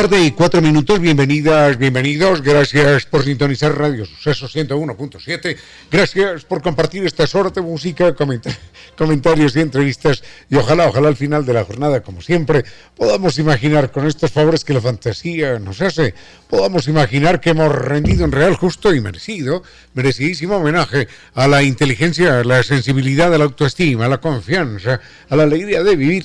Tarde y cuatro minutos, bienvenidas, bienvenidos, gracias por sintonizar Radio Suceso 101.7, gracias por compartir estas horas de música, comentarios y entrevistas. Y ojalá, ojalá al final de la jornada, como siempre, podamos imaginar con estos favores que la fantasía nos hace, podamos imaginar que hemos rendido en real, justo y merecido, merecidísimo homenaje a la inteligencia, a la sensibilidad, a la autoestima, a la confianza, a la alegría de vivir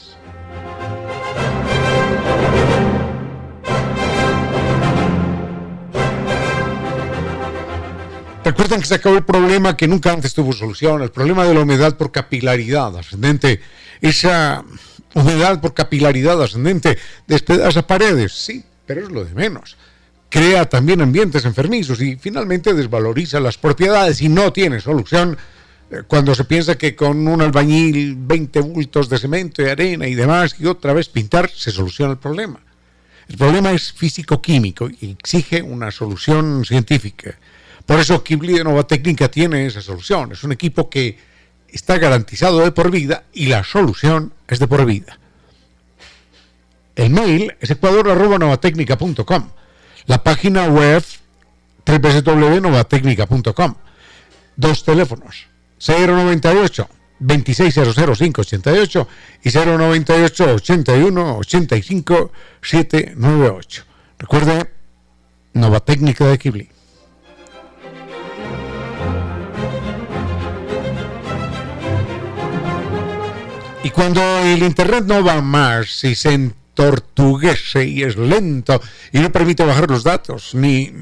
Recuerden que se acabó el problema que nunca antes tuvo solución, el problema de la humedad por capilaridad ascendente. Esa humedad por capilaridad ascendente despedaza paredes, sí, pero es lo de menos. Crea también ambientes enfermizos y finalmente desvaloriza las propiedades y no tiene solución eh, cuando se piensa que con un albañil, 20 bultos de cemento y arena y demás y otra vez pintar se soluciona el problema. El problema es físico-químico y exige una solución científica. Por eso Kibli de Nova Técnica tiene esa solución. Es un equipo que está garantizado de por vida y la solución es de por vida. El mail es ecuador.novatecnica.com. La página web www.novatecnica.com. Dos teléfonos. 098 2600588 y 098 81 85 798. Recuerde, Nova Técnica de Kibli. Y cuando el Internet no va más y se entortuguece y es lento y no permite bajar los datos, ni,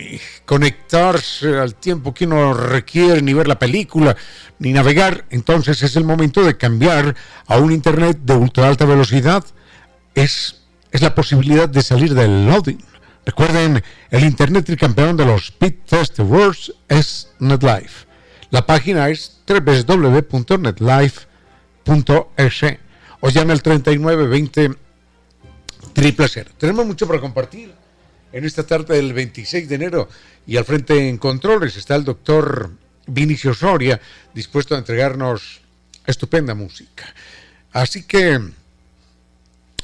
conectarse al tiempo que uno requiere, ni ver la película, ni navegar, entonces es el momento de cambiar a un Internet de ultra alta velocidad. Es, es la posibilidad de salir del loading. Recuerden, el Internet campeón de los Speed Test Awards es NetLife. La página es www.netlife.com O llame al 3920 triple cero. Tenemos mucho para compartir en esta tarde del 26 de enero y al frente en controles está el doctor Vinicio Soria dispuesto a entregarnos estupenda música. Así que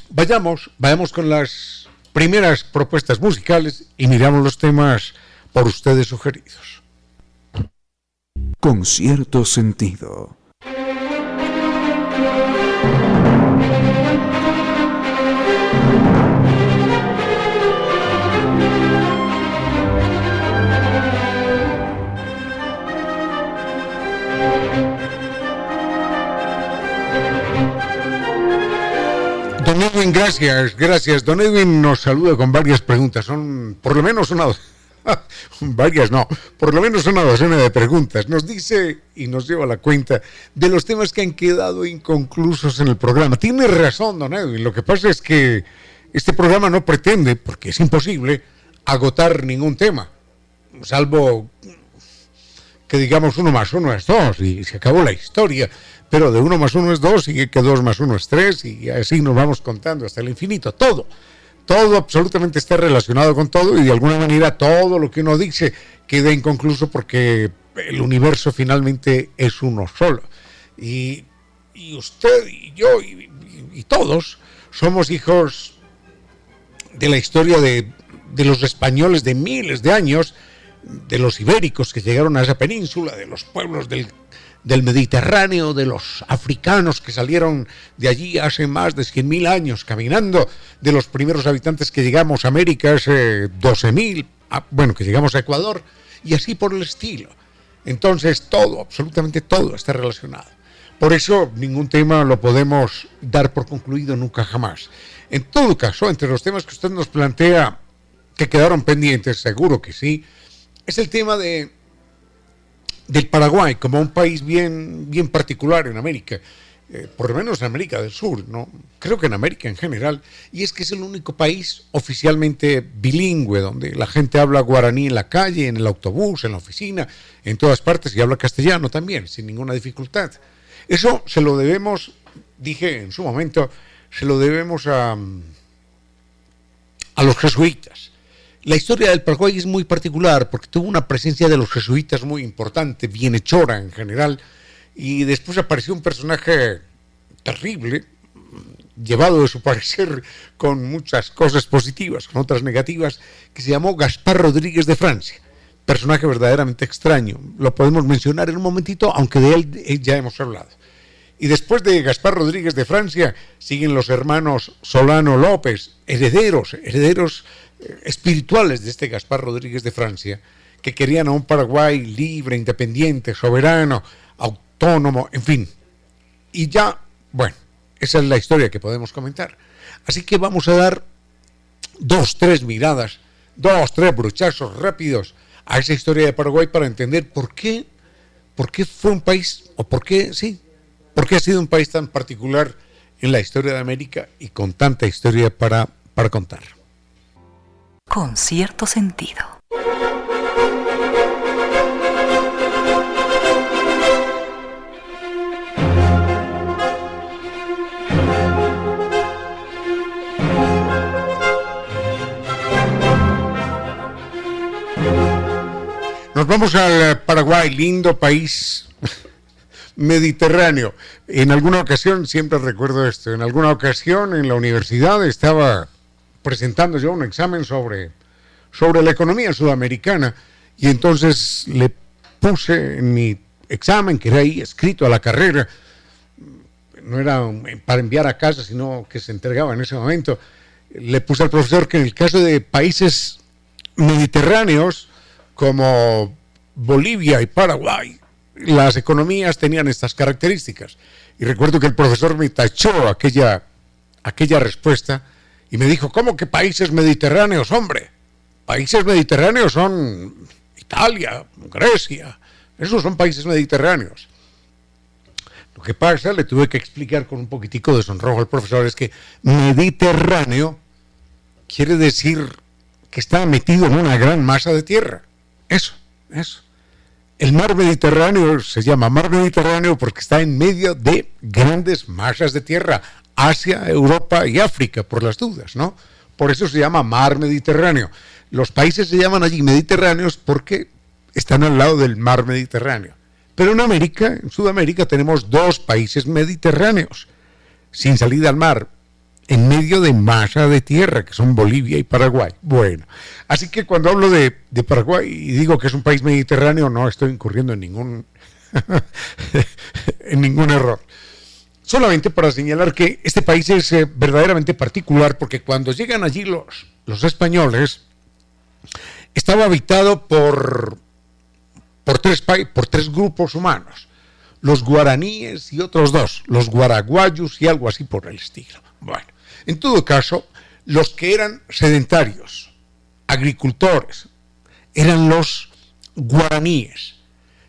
vayamos, vayamos con las primeras propuestas musicales y miramos los temas por ustedes sugeridos. Con cierto sentido. Don Edwin, gracias, gracias. Don Edwin nos saluda con varias preguntas. Son por lo menos una, varias no, por lo menos una docena de preguntas. Nos dice y nos lleva la cuenta de los temas que han quedado inconclusos en el programa. Tiene razón, don Edwin. Lo que pasa es que este programa no pretende, porque es imposible, agotar ningún tema, salvo que digamos uno más uno es dos y se acabó la historia. Pero de uno más uno es dos y que dos más uno es tres y así nos vamos contando hasta el infinito. Todo todo absolutamente está relacionado con todo y de alguna manera todo lo que uno dice queda inconcluso porque el universo finalmente es uno solo. Y, usted y yo y, todos somos hijos de la historia de, de los españoles de miles de años, de los ibéricos que llegaron a esa península, de los pueblos del Mediterráneo, de los africanos que salieron de allí hace más de 100.000 años caminando, de los primeros habitantes que llegamos a América hace 12.000, ah, bueno, que llegamos a Ecuador, y así por el estilo. Entonces todo, absolutamente todo está relacionado. Por eso ningún tema lo podemos dar por concluido nunca jamás. En todo caso, entre los temas que usted nos plantea que quedaron pendientes, seguro que sí, es el tema de del Paraguay como un país bien, bien particular en América, eh, por lo menos en América del Sur, ¿no? creo que en América en general, y es que es el único país oficialmente bilingüe, donde la gente habla guaraní en la calle, en el autobús, en la oficina, en todas partes, y habla castellano también, sin ninguna dificultad. Eso se lo debemos, dije en su momento, se lo debemos a, a los jesuitas la historia del Paraguay es muy particular porque tuvo una presencia de los jesuitas muy importante, bienhechora en general, y después apareció un personaje terrible, llevado de su parecer con muchas cosas positivas, con otras negativas, que se llamó Gaspar Rodríguez de Francia. Personaje verdaderamente extraño. Lo podemos mencionar en un momentito, aunque de él eh, ya hemos hablado. Y después de Gaspar Rodríguez de Francia, siguen los hermanos Solano López, herederos, herederos espirituales de este Gaspar Rodríguez de Francia, que querían a un Paraguay libre, independiente, soberano, autónomo, en fin. Y ya, bueno, esa es la historia que podemos comentar. Así que vamos a dar dos, tres miradas, dos, tres bruchazos rápidos a esa historia de Paraguay para entender por qué, por qué fue un país, o por qué, sí, por qué ha sido un país tan particular en la historia de América y con tanta historia para, para contar con cierto sentido. Nos vamos al Paraguay, lindo país mediterráneo. En alguna ocasión, siempre recuerdo esto, en alguna ocasión en la universidad estaba presentando yo un examen sobre, sobre la economía sudamericana. Y entonces le puse en mi examen, que era ahí escrito a la carrera, no era para enviar a casa, sino que se entregaba en ese momento, le puse al profesor que en el caso de países mediterráneos como Bolivia y Paraguay, las economías tenían estas características. Y recuerdo que el profesor me tachó aquella, aquella respuesta y me dijo, ¿cómo que países mediterráneos, hombre? Países mediterráneos son Italia, Grecia, esos son países mediterráneos. Lo que pasa, le tuve que explicar con un poquitico de sonrojo al profesor, es que Mediterráneo quiere decir que está metido en una gran masa de tierra. Eso, eso. El mar Mediterráneo se llama mar Mediterráneo porque está en medio de grandes masas de tierra. Asia, Europa y África, por las dudas, ¿no? Por eso se llama mar Mediterráneo. Los países se llaman allí mediterráneos porque están al lado del mar Mediterráneo. Pero en América, en Sudamérica, tenemos dos países mediterráneos, sin salida al mar, en medio de masa de tierra, que son Bolivia y Paraguay. Bueno, así que cuando hablo de, de Paraguay y digo que es un país mediterráneo, no estoy incurriendo en ningún, en ningún error solamente para señalar que este país es eh, verdaderamente particular porque cuando llegan allí los, los españoles, estaba habitado por, por, tres, por tres grupos humanos, los guaraníes y otros dos, los guaraguayos y algo así por el estilo. Bueno, en todo caso, los que eran sedentarios, agricultores, eran los guaraníes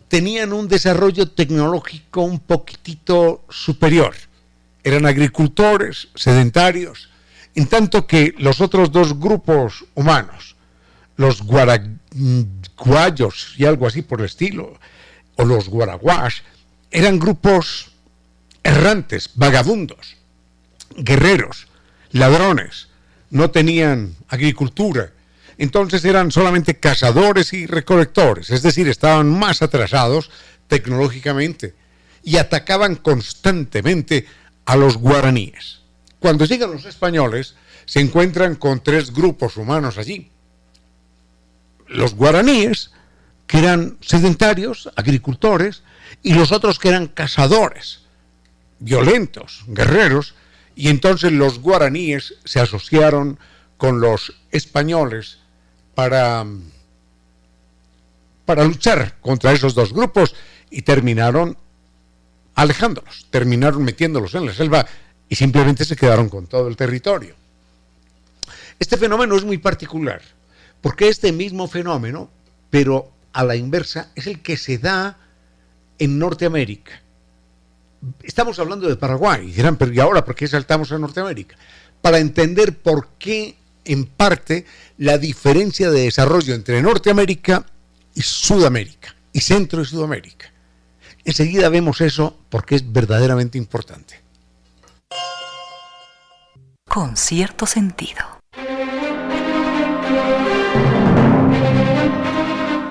tenían un desarrollo tecnológico un poquitito superior. Eran agricultores, sedentarios, en tanto que los otros dos grupos humanos, los guaraguayos y algo así por el estilo, o los guaraguas, eran grupos errantes, vagabundos, guerreros, ladrones, no tenían agricultura, entonces eran solamente cazadores y recolectores, es decir, estaban más atrasados tecnológicamente y atacaban constantemente a los guaraníes. Cuando llegan los españoles, se encuentran con tres grupos humanos allí. Los guaraníes, que eran sedentarios, agricultores, y los otros que eran cazadores, violentos, guerreros, y entonces los guaraníes se asociaron con los españoles para, para luchar contra esos dos grupos y terminaron alejándolos, terminaron metiéndolos en la selva y simplemente se quedaron con todo el territorio. Este fenómeno es muy particular, porque este mismo fenómeno, pero a la inversa, es el que se da en Norteamérica. Estamos hablando de Paraguay, dirán, pero ¿y ahora por qué saltamos a Norteamérica? Para entender por qué en parte la diferencia de desarrollo entre Norteamérica y Sudamérica, y Centro y Sudamérica. Enseguida vemos eso porque es verdaderamente importante. Con cierto sentido.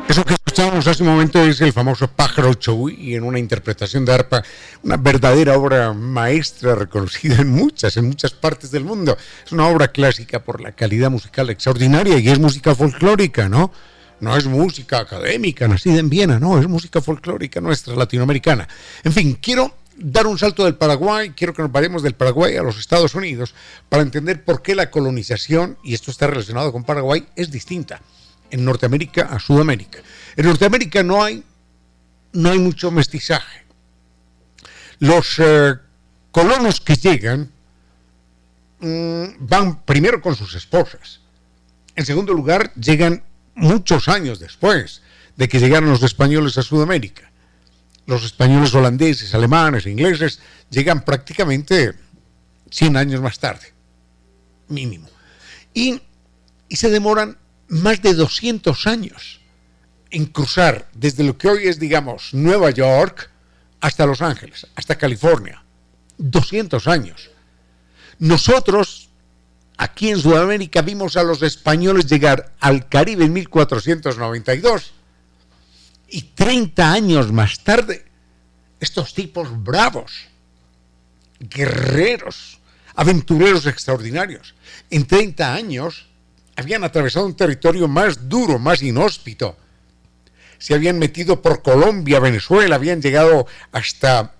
Eso que escuchábamos hace un momento es el famoso pájaro y en una interpretación de arpa, una verdadera obra maestra reconocida en muchas, en muchas partes del mundo. Es una obra clásica por la calidad musical extraordinaria y es música folclórica, ¿no? No es música académica, nacida en Viena, no, es música folclórica nuestra, latinoamericana. En fin, quiero dar un salto del Paraguay, quiero que nos vayamos del Paraguay a los Estados Unidos para entender por qué la colonización, y esto está relacionado con Paraguay, es distinta en Norteamérica a Sudamérica. En Norteamérica no hay, no hay mucho mestizaje. Los eh, colonos que llegan mm, van primero con sus esposas. En segundo lugar, llegan muchos años después de que llegaron los españoles a Sudamérica. Los españoles holandeses, alemanes, ingleses llegan prácticamente 100 años más tarde, mínimo. Y, y se demoran más de 200 años en cruzar desde lo que hoy es, digamos, Nueva York hasta Los Ángeles, hasta California. 200 años. Nosotros, aquí en Sudamérica, vimos a los españoles llegar al Caribe en 1492. Y 30 años más tarde, estos tipos bravos, guerreros, aventureros extraordinarios, en 30 años habían atravesado un territorio más duro, más inhóspito. Se habían metido por Colombia, Venezuela, habían llegado hasta,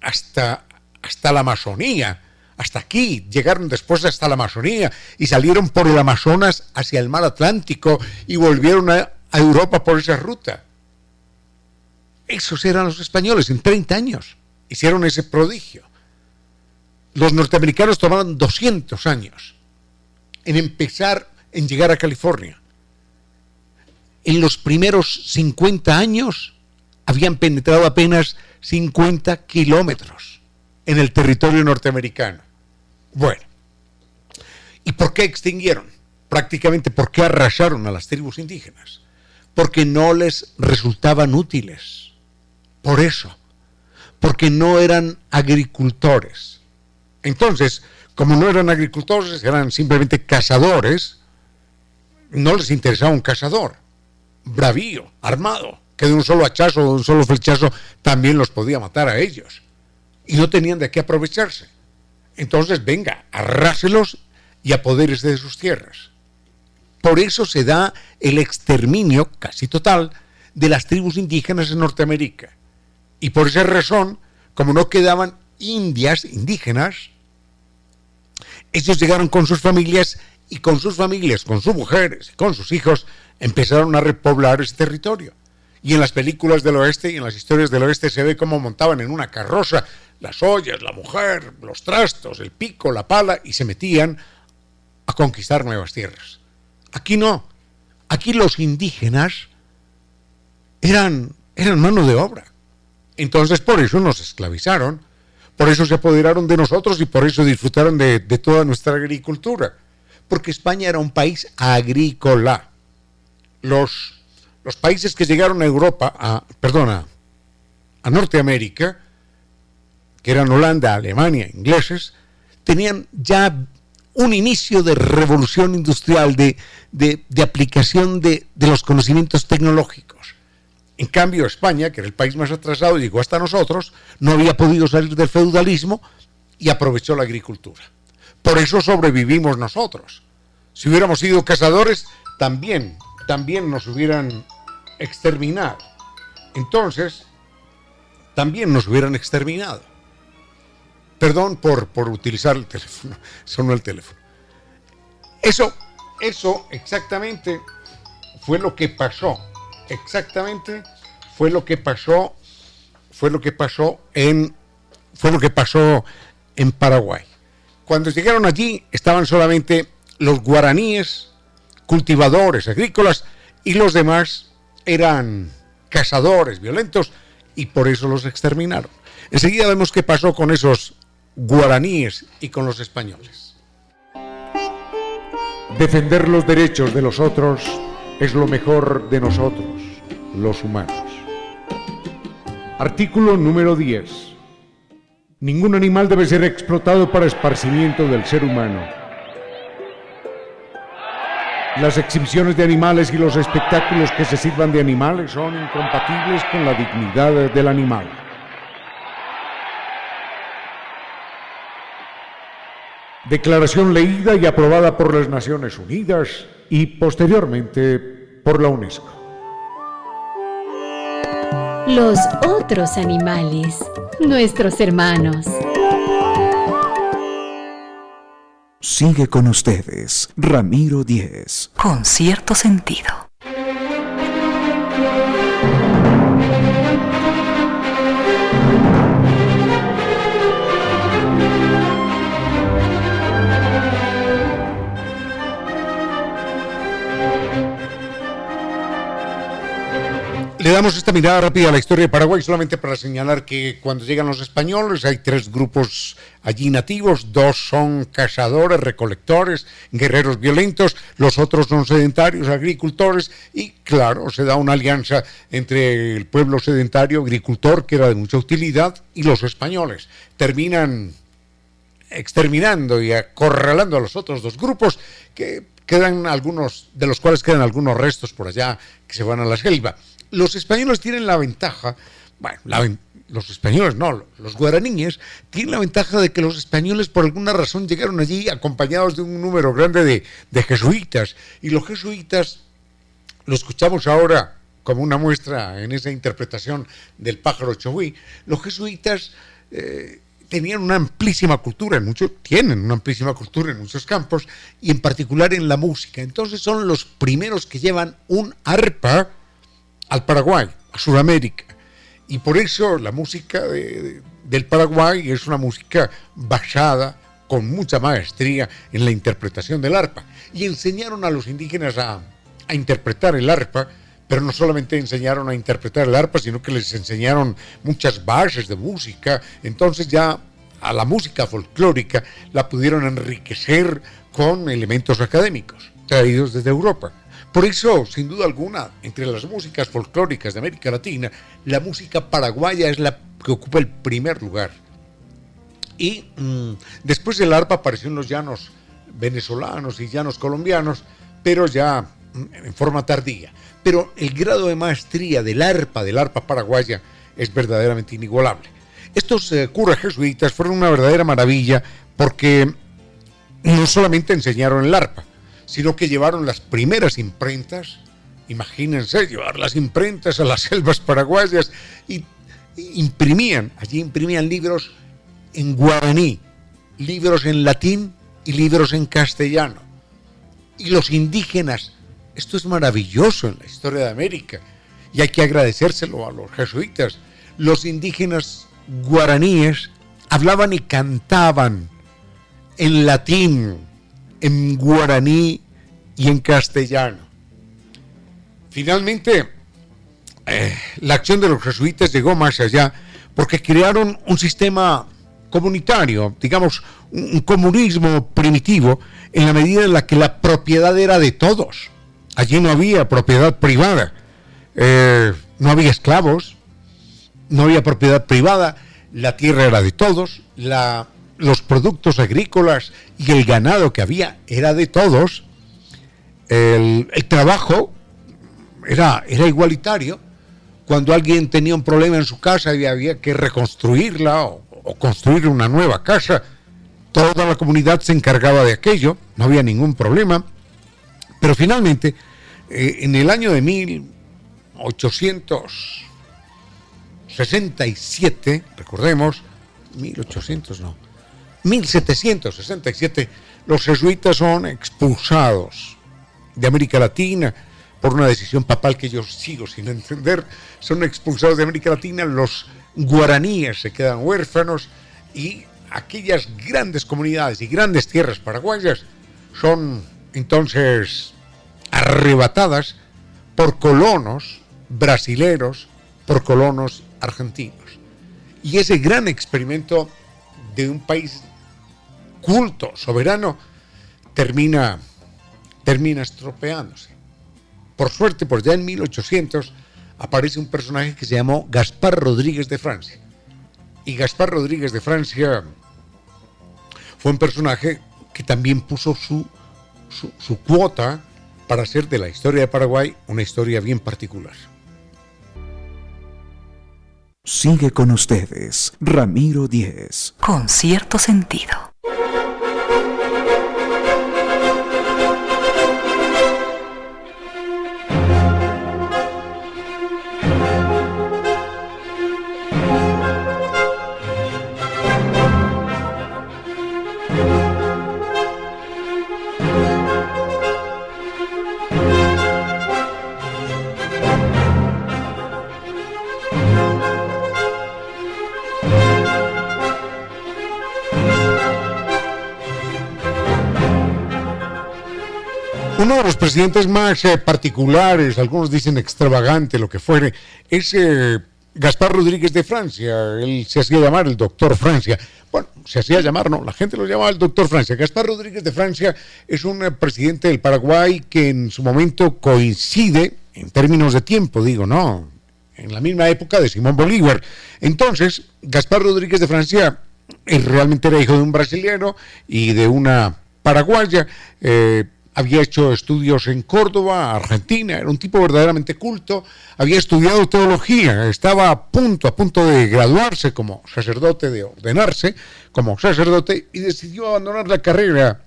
hasta, hasta la Amazonía, hasta aquí, llegaron después hasta la Amazonía y salieron por el Amazonas hacia el mar Atlántico y volvieron a, Europa por esa ruta. Esos eran los españoles en 30 años. Hicieron ese prodigio. Los norteamericanos tomaron 200 años en empezar en llegar a California. En los primeros 50 años habían penetrado apenas 50 kilómetros en el territorio norteamericano. Bueno, ¿y por qué extinguieron? Prácticamente, ¿por qué arrasaron a las tribus indígenas? Porque no les resultaban útiles. Por eso, porque no eran agricultores. Entonces, como no eran agricultores, eran simplemente cazadores, no les interesaba un cazador, bravío, armado, que de un solo hachazo o de un solo flechazo también los podía matar a ellos. Y no tenían de qué aprovecharse. Entonces, venga, arráselos y apodérese de sus tierras. Por eso se da el exterminio casi total de las tribus indígenas en Norteamérica. Y por esa razón, como no quedaban indias indígenas, ellos llegaron con sus familias y con sus familias, con sus mujeres, con sus hijos, empezaron a repoblar ese territorio. Y en las películas del oeste y en las historias del oeste se ve cómo montaban en una carroza las ollas, la mujer, los trastos, el pico, la pala y se metían a conquistar nuevas tierras. Aquí no. Aquí los indígenas eran, eran mano de obra. Entonces por eso nos esclavizaron, por eso se apoderaron de nosotros y por eso disfrutaron de, de toda nuestra agricultura porque España era un país agrícola. Los, países que llegaron a Europa, a, perdona, a Norteamérica, que eran Holanda, Alemania, ingleses, tenían ya un inicio de revolución industrial, de, aplicación de, los conocimientos tecnológicos. En cambio, España, que era el país más atrasado, llegó hasta nosotros, no había podido salir del feudalismo y aprovechó la agricultura. Por eso sobrevivimos nosotros. Si hubiéramos sido cazadores, también, también nos hubieran exterminado. Entonces, también nos hubieran exterminado. Perdón por, por utilizar el teléfono, sonó el teléfono. Eso, eso exactamente fue lo que pasó. Exactamente fue lo que pasó, fue lo que pasó en, fue lo que pasó en Paraguay. Cuando llegaron allí estaban solamente los guaraníes, cultivadores agrícolas, y los demás eran cazadores violentos y por eso los exterminaron. Enseguida vemos qué pasó con esos guaraníes y con los españoles. Defender los derechos de los otros es lo mejor de nosotros, los humanos. Artículo número 10. Ningún animal debe ser explotado para esparcimiento del ser humano. Las exhibiciones de animales y los espectáculos que se sirvan de animales son incompatibles con la dignidad del animal. declaración leída y aprobada por las Naciones Unidas y posteriormente por la UNESCO. Los otros animales, nuestros hermanos. Sigue con ustedes, Ramiro Díez. Con cierto sentido. Le damos esta mirada rápida a la historia de Paraguay solamente para señalar que cuando llegan los españoles hay tres grupos allí nativos, dos son cazadores, recolectores, guerreros violentos, los otros son sedentarios, agricultores y claro, se da una alianza entre el pueblo sedentario, agricultor, que era de mucha utilidad, y los españoles. Terminan exterminando y acorralando a los otros dos grupos que quedan algunos, de los cuales quedan algunos restos por allá que se van a la selva los españoles tienen la ventaja, bueno, los españoles no, los guaraníes tienen la ventaja de que los españoles por alguna razón llegaron allí acompañados de un número grande de, jesuitas y los jesuitas lo escuchamos ahora como una muestra en esa interpretación del pájaro chohuí, los jesuitas eh, tenían una amplísima cultura, muchos, tienen una amplísima cultura en muchos campos, y en particular en la música. Entonces son los primeros que llevan un arpa al Paraguay, a Sudamérica. Y por eso la música del Paraguay es una música basada con mucha maestría en la interpretación del arpa. Y enseñaron a los indígenas a, a interpretar el arpa, pero no solamente enseñaron a interpretar el arpa, sino que les enseñaron muchas bases de música. Entonces ya a la música folclórica la pudieron enriquecer con elementos académicos traídos desde Europa. Por eso, sin duda alguna, entre las músicas folclóricas de América Latina, la música paraguaya es la que ocupa el primer lugar. Y mm, después del arpa aparecieron los llanos venezolanos y llanos colombianos, pero ya mm, en forma tardía. Pero el grado de maestría del arpa, del arpa paraguaya, es verdaderamente inigualable. Estos eh, curas jesuitas fueron una verdadera maravilla porque no solamente enseñaron el arpa, sino que llevaron las primeras imprentas, imagínense, llevar las imprentas a las selvas paraguayas y, imprimían, allí imprimían libros en guaraní, libros en latín y libros en castellano. Y los indígenas, esto es maravilloso en la historia de América y hay que agradecérselo a los jesuitas. Los indígenas guaraníes hablaban y cantaban en latín, en guaraní y en castellano. Finalmente, eh, la acción de los jesuitas llegó más allá porque crearon un sistema comunitario, digamos, un, comunismo primitivo, en la medida en la que la propiedad era de todos. Allí no había propiedad privada, eh, no había esclavos, no había propiedad privada, la tierra era de todos, la los productos agrícolas y el ganado que había era de todos, el, trabajo era, era igualitario. Cuando alguien tenía un problema en su casa y había que reconstruirla o, construir una nueva casa, toda la comunidad se encargaba de aquello, no había ningún problema. Pero finalmente, eh, en el año de 1867, recordemos, 1800 no, 1767, los jesuitas son expulsados de América Latina por una decisión papal que yo sigo sin entender. Son expulsados de América Latina, los guaraníes se quedan huérfanos y aquellas grandes comunidades y grandes tierras paraguayas son entonces arrebatadas por colonos brasileros, por colonos argentinos. Y ese gran experimento de un país culto, soberano, termina, termina estropeándose. Por suerte, por ya en 1800 aparece un personaje que se llamó Gaspar Rodríguez de Francia. Y Gaspar Rodríguez de Francia fue un personaje que también puso su, su, su cuota para hacer de la historia de Paraguay una historia bien particular. Sigue con ustedes, Ramiro Díez. Con cierto sentido. Presidentes más eh, particulares, algunos dicen extravagante, lo que fuere, es eh, Gaspar Rodríguez de Francia. Él se hacía llamar el doctor Francia. Bueno, se hacía llamar, no, la gente lo llamaba el doctor Francia. Gaspar Rodríguez de Francia es un eh, presidente del Paraguay que en su momento coincide, en términos de tiempo, digo, no, en la misma época de Simón Bolívar. Entonces, Gaspar Rodríguez de Francia realmente era hijo de un brasileño y de una paraguaya había hecho estudios en Córdoba, Argentina, era un tipo verdaderamente culto, había estudiado teología, estaba a punto, a punto de graduarse como sacerdote, de ordenarse como sacerdote y decidió abandonar la carrera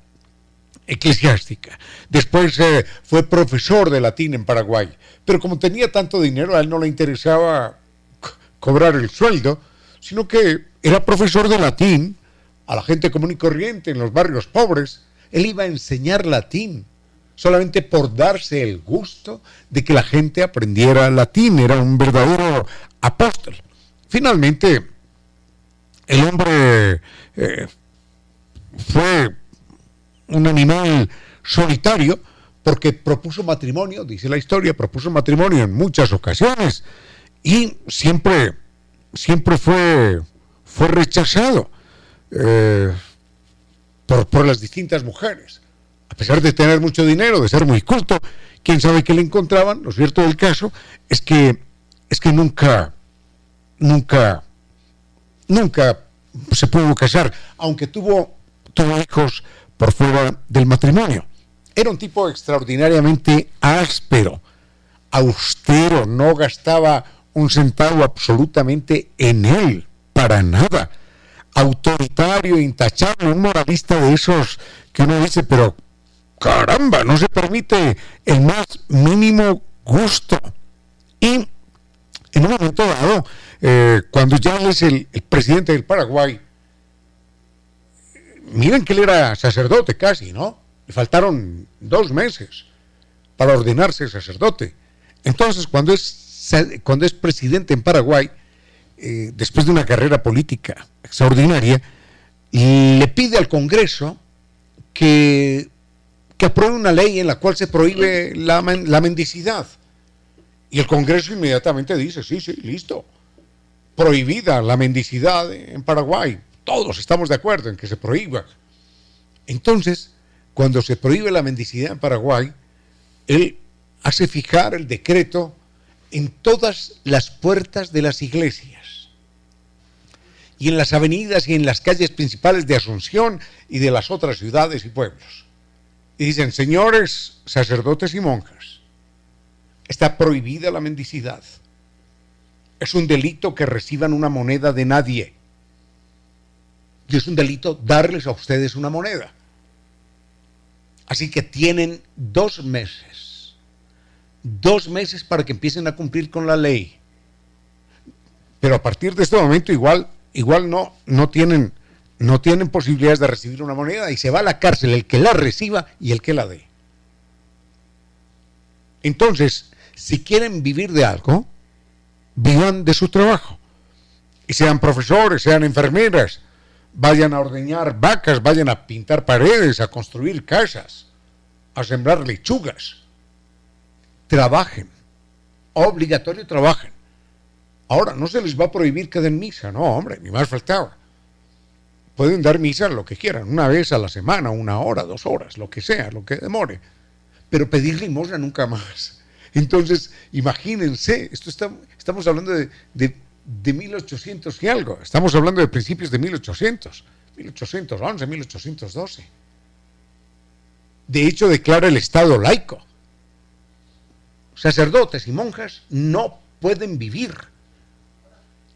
eclesiástica. Después eh, fue profesor de latín en Paraguay, pero como tenía tanto dinero, a él no le interesaba cobrar el sueldo, sino que era profesor de latín a la gente común y corriente en los barrios pobres él iba a enseñar latín, solamente por darse el gusto de que la gente aprendiera latín. Era un verdadero apóstol. Finalmente, el hombre eh, fue un animal solitario porque propuso matrimonio, dice la historia, propuso matrimonio en muchas ocasiones y siempre, siempre fue, fue rechazado. Eh, por, las distintas mujeres. A pesar de tener mucho dinero, de ser muy culto, quién sabe qué le encontraban. Lo cierto del caso es que, es que nunca, nunca, nunca se pudo casar, aunque tuvo, tuvo hijos por fuera del matrimonio. Era un tipo extraordinariamente áspero, austero, no gastaba un centavo absolutamente en él, para nada autoritario, intachable, un moralista de esos que uno dice, pero caramba, no se permite el más mínimo gusto. Y en un momento dado, eh, cuando ya es el, presidente del Paraguay, miren que él era sacerdote casi, ¿no? Le faltaron dos meses para ordenarse sacerdote. Entonces, cuando es, cuando es presidente en Paraguay, eh, después de una carrera política extraordinaria, le pide al Congreso que, que apruebe una ley en la cual se prohíbe la, la mendicidad. Y el Congreso inmediatamente dice, sí, sí, listo. Prohibida la mendicidad en Paraguay. Todos estamos de acuerdo en que se prohíba. Entonces, cuando se prohíbe la mendicidad en Paraguay, él hace fijar el decreto en todas las puertas de las iglesias y en las avenidas y en las calles principales de Asunción y de las otras ciudades y pueblos. Y dicen, señores sacerdotes y monjas, está prohibida la mendicidad. Es un delito que reciban una moneda de nadie. Y es un delito darles a ustedes una moneda. Así que tienen dos meses, dos meses para que empiecen a cumplir con la ley. Pero a partir de este momento igual, igual no, no tienen, no tienen posibilidades de recibir una moneda y se va a la cárcel el que la reciba y el que la dé. Entonces, si quieren vivir de algo, vivan de su trabajo. Y sean profesores, sean enfermeras, vayan a ordeñar vacas, vayan a pintar paredes, a construir casas, a sembrar lechugas. Trabajen. Obligatorio trabajen. Ahora, no se les va a prohibir que den misa, no, hombre, ni más faltaba. Pueden dar misa lo que quieran, una vez a la semana, una hora, dos horas, lo que sea, lo que demore. Pero pedir limosna nunca más. Entonces, imagínense, esto estamos hablando de, de de 1800 y algo. Estamos hablando de principios de 1800, 1811, 1812. De hecho, declara el Estado laico. Sacerdotes y monjas no pueden vivir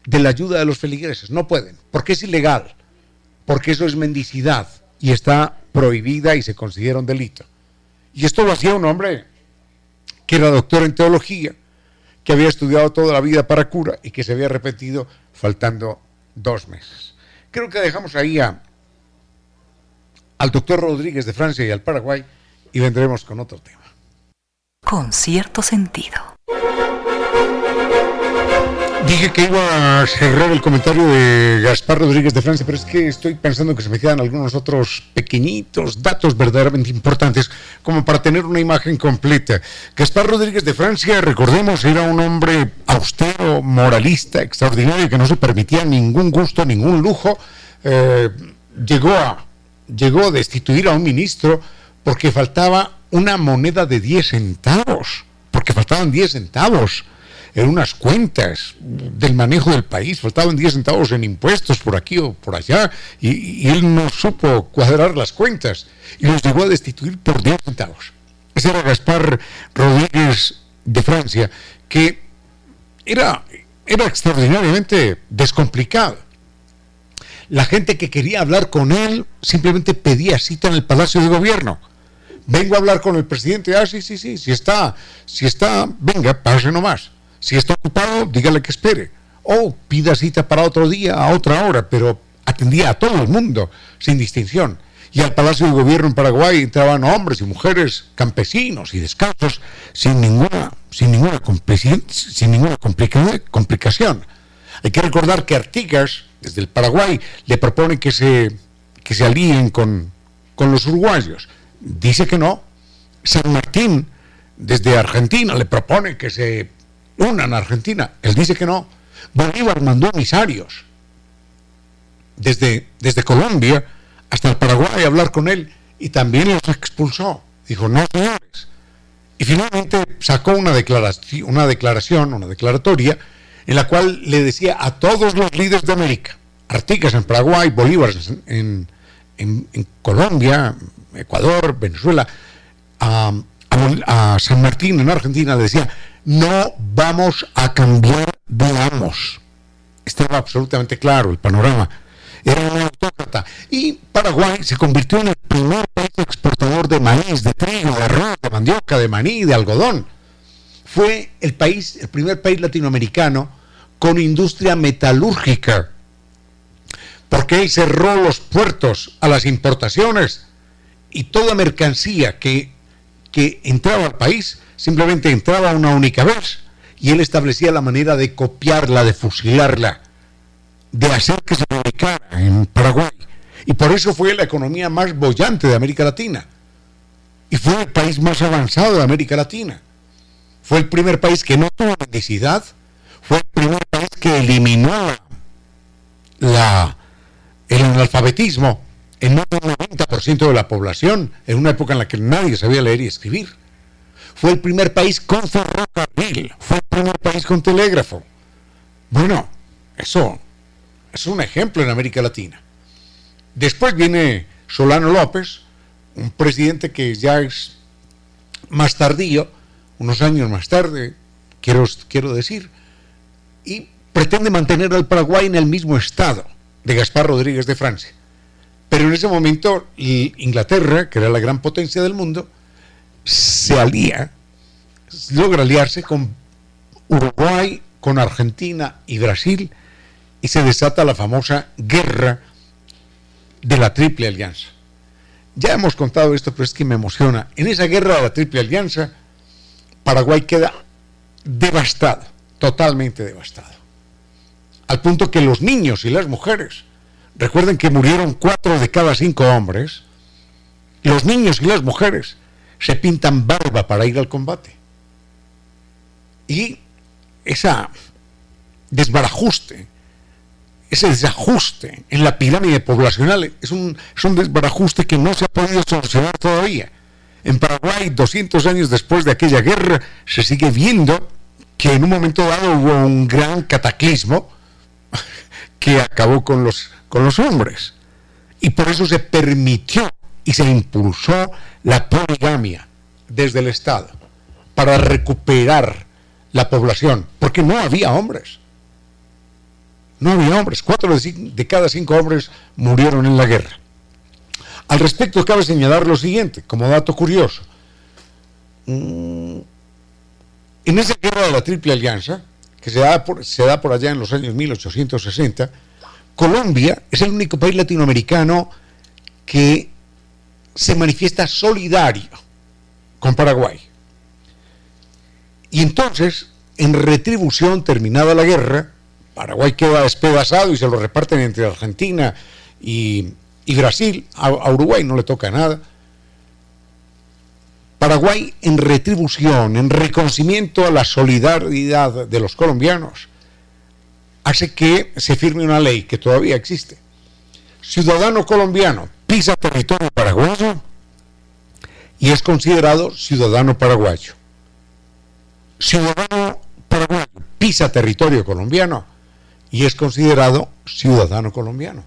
de la ayuda de los feligreses, no pueden, porque es ilegal, porque eso es mendicidad y está prohibida y se considera un delito. Y esto lo hacía un hombre que era doctor en teología, que había estudiado toda la vida para cura y que se había repetido faltando dos meses. Creo que dejamos ahí a, al doctor Rodríguez de Francia y al Paraguay y vendremos con otro tema. Con cierto sentido. Dije que iba a cerrar el comentario de Gaspar Rodríguez de Francia, pero es que estoy pensando que se me quedan algunos otros pequeñitos datos verdaderamente importantes como para tener una imagen completa. Gaspar Rodríguez de Francia, recordemos, era un hombre austero, moralista, extraordinario, que no se permitía ningún gusto, ningún lujo. Eh, llegó, a, llegó a destituir a un ministro porque faltaba una moneda de 10 centavos, porque faltaban 10 centavos en unas cuentas del manejo del país, faltaban 10 centavos en impuestos por aquí o por allá, y, él no supo cuadrar las cuentas y los llegó a destituir por 10 centavos. Ese era Gaspar Rodríguez de Francia, que era, era extraordinariamente descomplicado. La gente que quería hablar con él simplemente pedía cita en el Palacio de Gobierno vengo a hablar con el presidente, ah, sí, sí, sí, si está, si está, venga, pase nomás. Si está ocupado, dígale que espere. O pida cita para otro día, a otra hora, pero atendía a todo el mundo, sin distinción. Y al Palacio de Gobierno en Paraguay entraban hombres y mujeres, campesinos y descalzos, sin ninguna, sin ninguna, sin ninguna complicación. Hay que recordar que Artigas, desde el Paraguay, le propone que se, que se alíen con, con los uruguayos. Dice que no. San Martín, desde Argentina, le propone que se una en Argentina. Él dice que no. Bolívar mandó emisarios desde, desde Colombia hasta el Paraguay a hablar con él y también los expulsó. Dijo, no señores. Y finalmente sacó una declaración, una declaración, una declaratoria, en la cual le decía a todos los líderes de América, Artigas en Paraguay, Bolívar en, Colombia, Ecuador, Venezuela, a, San Martín en Argentina, le decía, no vamos a cambiar de amos. Estaba absolutamente claro el panorama. Era un autócrata. Y Paraguay se convirtió en el primer país exportador de maíz, de trigo, de arroz, de mandioca, de maní, de algodón. Fue el país, el primer país latinoamericano con industria metalúrgica. Porque él cerró los puertos a las importaciones y toda mercancía que, que entraba al país simplemente entraba una única vez y él establecía la manera de copiarla, de fusilarla, de hacer que se publicara en Paraguay. Y por eso fue la economía más bollante de América Latina. Y fue el país más avanzado de América Latina. Fue el primer país que no tuvo mendicidad. Fue el primer país que eliminó la, el analfabetismo en más del 90% de la población, en una época en la que nadie sabía leer y escribir. Fue el primer país con ferrocarril, fue el primer país con telégrafo. Bueno, eso, es un ejemplo en América Latina. Después viene Solano López, un presidente que ya es más tardío, unos años más tarde, quiero, quiero decir, y pretende mantener al Paraguay en el mismo estado de Gaspar Rodríguez de Francia. Pero en ese momento Inglaterra, que era la gran potencia del mundo, se alía, logra aliarse con Uruguay, con Argentina y Brasil, y se desata la famosa guerra de la Triple Alianza. Ya hemos contado esto, pero es que me emociona. En esa guerra de la Triple Alianza, Paraguay queda devastado, totalmente devastado. Al punto que los niños y las mujeres, recuerden que murieron cuatro de cada cinco hombres, los niños y las mujeres se pintan barba para ir al combate. Y esa desbarajuste, ese desajuste en la pirámide poblacional es un, es un desbarajuste que no se ha podido solucionar todavía. En Paraguay, 200 años después de aquella guerra, se sigue viendo que en un momento dado hubo un gran cataclismo que acabó con los, con los hombres. Y por eso se permitió y se impulsó la poligamia desde el Estado para recuperar la población, porque no había hombres. No había hombres. Cuatro de, cada cinco hombres murieron en la guerra. Al respecto, cabe señalar lo siguiente, como dato curioso. Mm, en esa guerra de la Triple Alianza, que se da, por, se da por allá en los años 1860, Colombia es el único país latinoamericano que se manifiesta solidario con Paraguay. Y entonces, en retribución, terminada la guerra, Paraguay queda despedazado y se lo reparten entre Argentina y, Brasil. A, Uruguay no le toca nada. Paraguay, en retribución, en reconocimiento a la solidaridad de los colombianos, hace que se firme una ley que todavía existe. Ciudadano colombiano pisa territorio paraguayo y es considerado ciudadano paraguayo ciudadano paraguayo pisa territorio colombiano y es considerado ciudadano colombiano.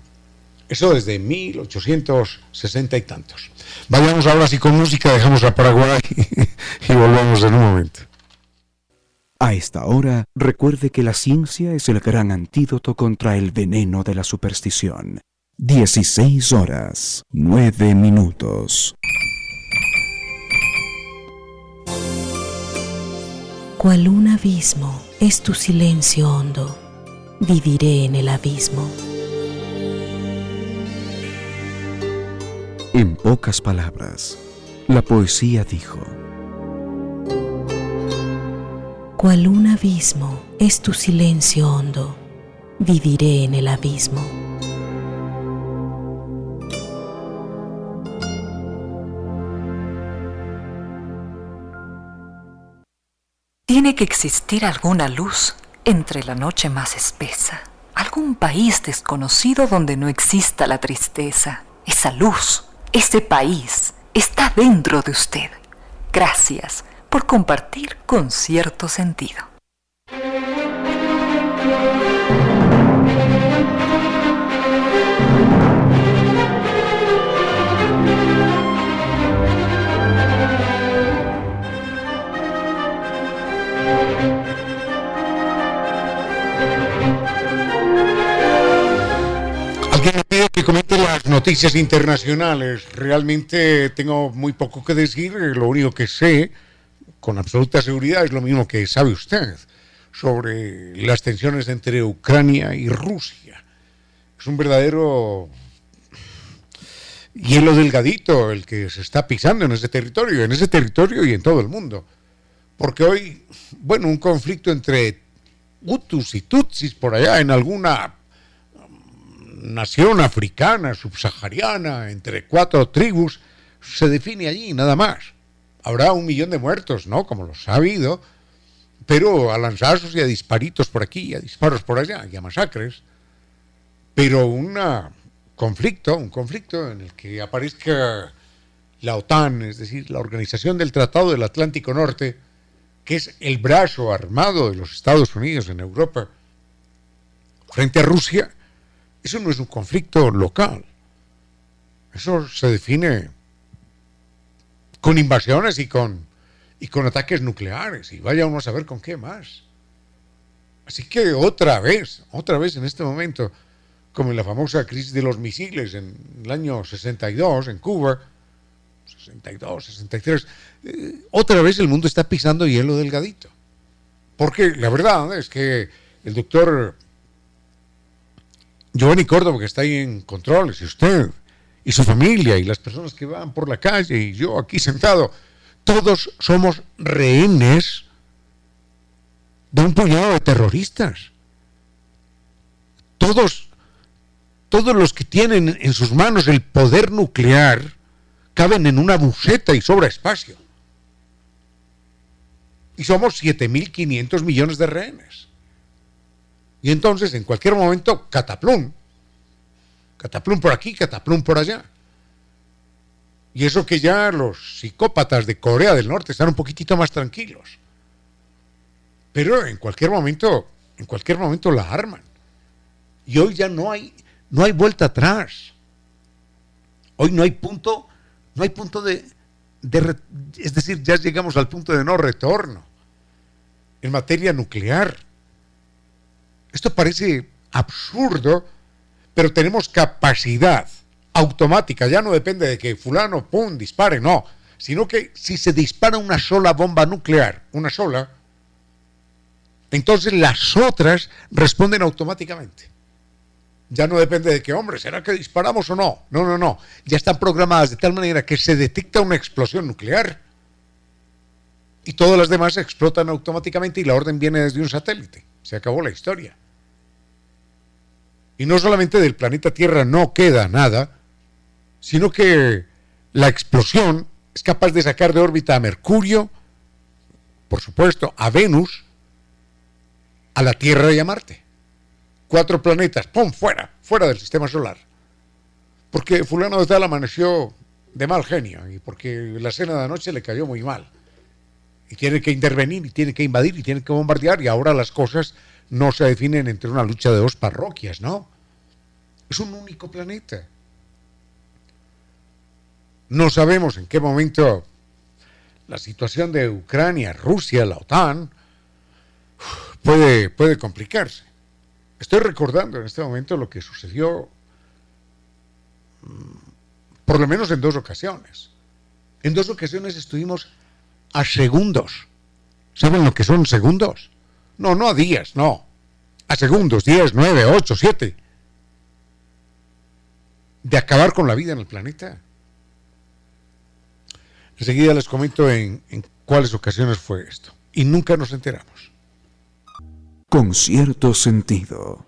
Eso desde 1860 y tantos. Vayamos ahora sí con música, dejamos a Paraguay y volvemos en un momento. A esta hora, recuerde que la ciencia es el gran antídoto contra el veneno de la superstición. 16 horas, 9 minutos. Cual un abismo es tu silencio hondo, viviré en el abismo. En pocas palabras, la poesía dijo, Cual un abismo es tu silencio hondo, viviré en el abismo. Tiene que existir alguna luz entre la noche más espesa, algún país desconocido donde no exista la tristeza. Esa luz, ese país, está dentro de usted. Gracias por compartir con cierto sentido. Me pide que comente las noticias internacionales. Realmente tengo muy poco que decir. Lo único que sé, con absoluta seguridad, es lo mismo que sabe usted sobre las tensiones entre Ucrania y Rusia. Es un verdadero hielo delgadito el que se está pisando en ese territorio, en ese territorio y en todo el mundo. Porque hoy, bueno, un conflicto entre Hutus y Tutsis por allá en alguna nación africana, subsahariana, entre cuatro tribus, se define allí, nada más. Habrá un millón de muertos, ¿no? Como los ha habido, pero a lanzazos y a disparitos por aquí, a disparos por allá, y a masacres. Pero un conflicto, un conflicto en el que aparezca la OTAN, es decir, la Organización del Tratado del Atlántico Norte, que es el brazo armado de los Estados Unidos en Europa, frente a Rusia, eso no es un conflicto local. Eso se define con invasiones y con, y con ataques nucleares. Y vaya uno a saber con qué más. Así que otra vez, otra vez en este momento, como en la famosa crisis de los misiles en el año 62 en Cuba, 62, 63, eh, otra vez el mundo está pisando hielo delgadito. Porque la verdad es que el doctor Giovanni Córdoba, que está ahí en controles, y usted, y su familia, y las personas que van por la calle, y yo aquí sentado, todos somos rehenes de un puñado de terroristas. Todos, todos los que tienen en sus manos el poder nuclear caben en una buceta y sobra espacio. Y somos 7.500 millones de rehenes. Y entonces, en cualquier momento, cataplum. Cataplum por aquí, cataplum por allá. Y eso que ya los psicópatas de Corea del Norte están un poquitito más tranquilos. Pero en cualquier momento, en cualquier momento la arman. Y hoy ya no hay, no hay vuelta atrás. Hoy no hay punto, no hay punto de, de, es decir, ya llegamos al punto de no retorno en materia nuclear. Esto parece absurdo, pero tenemos capacidad automática, ya no depende de que fulano, pum, dispare, no, sino que si se dispara una sola bomba nuclear, una sola, entonces las otras responden automáticamente. Ya no depende de que, hombre, ¿será que disparamos o no? No, no, no. Ya están programadas de tal manera que se detecta una explosión nuclear y todas las demás explotan automáticamente y la orden viene desde un satélite. Se acabó la historia. Y no solamente del planeta Tierra no queda nada, sino que la explosión es capaz de sacar de órbita a Mercurio, por supuesto, a Venus, a la Tierra y a Marte. Cuatro planetas, ¡pum! fuera, fuera del sistema solar. Porque fulano de tal amaneció de mal genio y porque la cena de anoche le cayó muy mal. Y tiene que intervenir, y tiene que invadir, y tiene que bombardear, y ahora las cosas no se definen entre una lucha de dos parroquias, ¿no? Es un único planeta. No sabemos en qué momento la situación de Ucrania, Rusia, la OTAN, puede, puede complicarse. Estoy recordando en este momento lo que sucedió mm, por lo menos en dos ocasiones. En dos ocasiones estuvimos a segundos. ¿Saben lo que son segundos? No, no a días, no. A segundos, 10, 9, 8, 7. De acabar con la vida en el planeta. Enseguida les comento en, en cuáles ocasiones fue esto. Y nunca nos enteramos. Con cierto sentido.